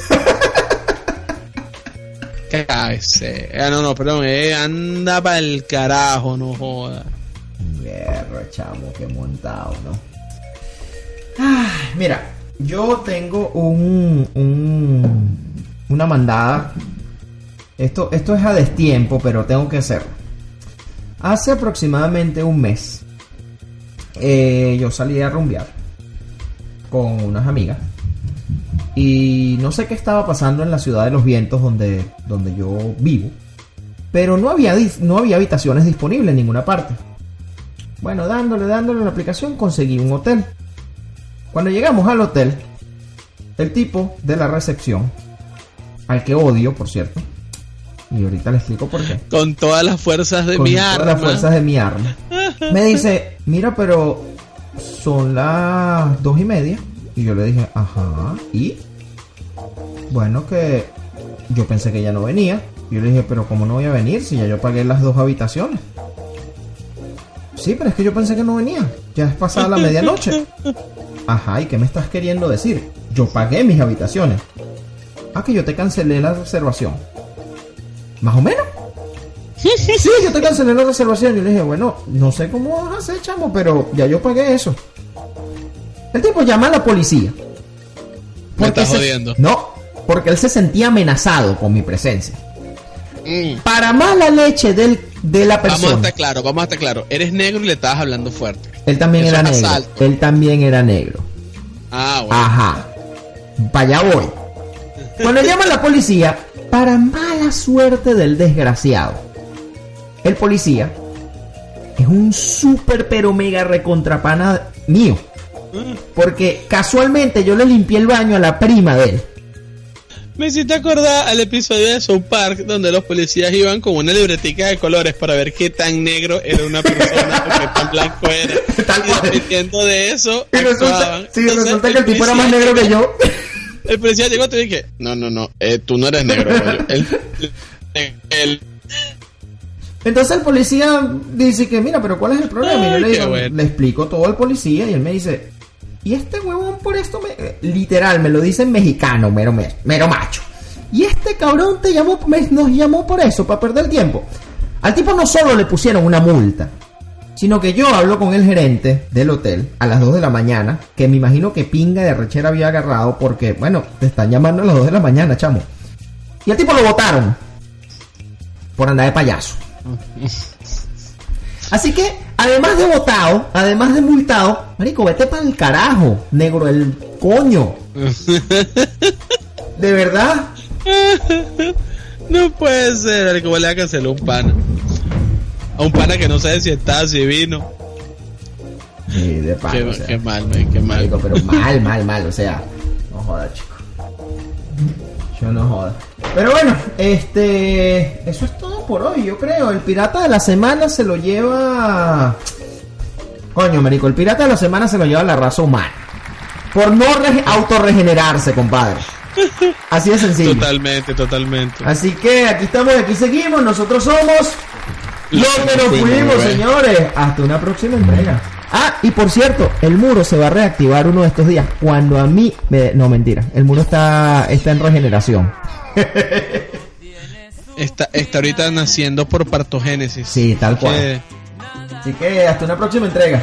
Ah, no, no, perdón, eh, anda para el carajo, no joda. Mierda, chamo, qué montado, ¿no? Ah, mira, yo tengo un, un una mandada. Esto, esto es a destiempo, pero tengo que hacerlo. Hace aproximadamente un mes eh, yo salí a rumbear con unas amigas y no sé qué estaba pasando en la ciudad de los vientos donde, donde yo vivo, pero no había, no había habitaciones disponibles en ninguna parte. Bueno, dándole, dándole la aplicación conseguí un hotel. Cuando llegamos al hotel, el tipo de la recepción, al que odio, por cierto, y ahorita le explico por qué. Con todas las fuerzas de mi arma. Con todas las fuerzas de mi arma. Me dice, mira, pero son las dos y media. Y yo le dije, ajá, ¿y? Bueno, que yo pensé que ella no venía. Yo le dije, pero ¿cómo no voy a venir si ya yo pagué las dos habitaciones? Sí, pero es que yo pensé que no venía. Ya es pasada la medianoche. Ajá, ¿y qué me estás queriendo decir? Yo pagué mis habitaciones. Ah, que yo te cancelé la reservación. ¿Más o menos? Sí, yo te cancelé la reservación. Yo le dije, bueno, no sé cómo vas a hacer, chamo, pero ya yo pagué eso. El tipo llama a la policía. Me está jodiendo. No, porque él se sentía amenazado con mi presencia. Mm. Para mala leche del, de la persona. Vamos a estar claro, vamos a estar claro. Eres negro y le estabas hablando fuerte. Él también era negro. Él también era negro. Ah, bueno. Ajá. Para allá voy. Cuando llama a la policía, para mala suerte del desgraciado, el policía es un super pero mega recontrapana mío. Porque casualmente yo le limpié el baño a la prima de él. Me hiciste acordar al episodio de South Park donde los policías iban con una libretica de colores para ver qué tan negro era una persona o qué tan blanco era. y dependiendo de eso, y resulta, sí, resulta que el tipo era más negro que yo. El policía llegó y te dije, no, no, no, eh, tú no eres negro. Entonces el policía dice que, mira, pero ¿cuál es el problema? y yo le, digo, le explico todo al policía y él me dice, y este huevón por esto, me, literal, me lo dice en mexicano, mero, mero, macho. Y este cabrón te llamó, nos llamó por eso, para perder tiempo. Al tipo no solo le pusieron una multa, Sino que yo hablo con el gerente del hotel a las 2 de la mañana, que me imagino que pinga de rechera había agarrado porque, bueno, te están llamando a las 2 de la mañana, chamo. Y al tipo lo votaron por andar de payaso. Así que además de votado, además de multado, marico, vete para el carajo, negro, el coño. De verdad. no puede ser, como le va a cancelar un pana. A un pana que no sabe si está, si vino. Sí, de pana, Qué, o sea, qué mal, man, qué mal. marico, pero mal, mal, mal, o sea, no joda, chico. Yo no joda. Pero bueno, este, eso es todo por hoy, yo creo. El pirata de la semana se lo lleva. Coño, marico, el pirata de la semana se lo lleva la raza humana. Por no rege- autorregenerarse, compadre. Así de sencillo. Totalmente, totalmente. Así que aquí estamos, aquí seguimos. Nosotros somos los que nos Fuimos, señores. Hasta una próxima entrega. Ah, y por cierto, el muro se va a reactivar uno de estos días. Cuando a mí me... No, mentira. El muro está, está en regeneración. Está, está ahorita naciendo por partogénesis. Sí, tal cual. Que- Así que hasta una próxima entrega.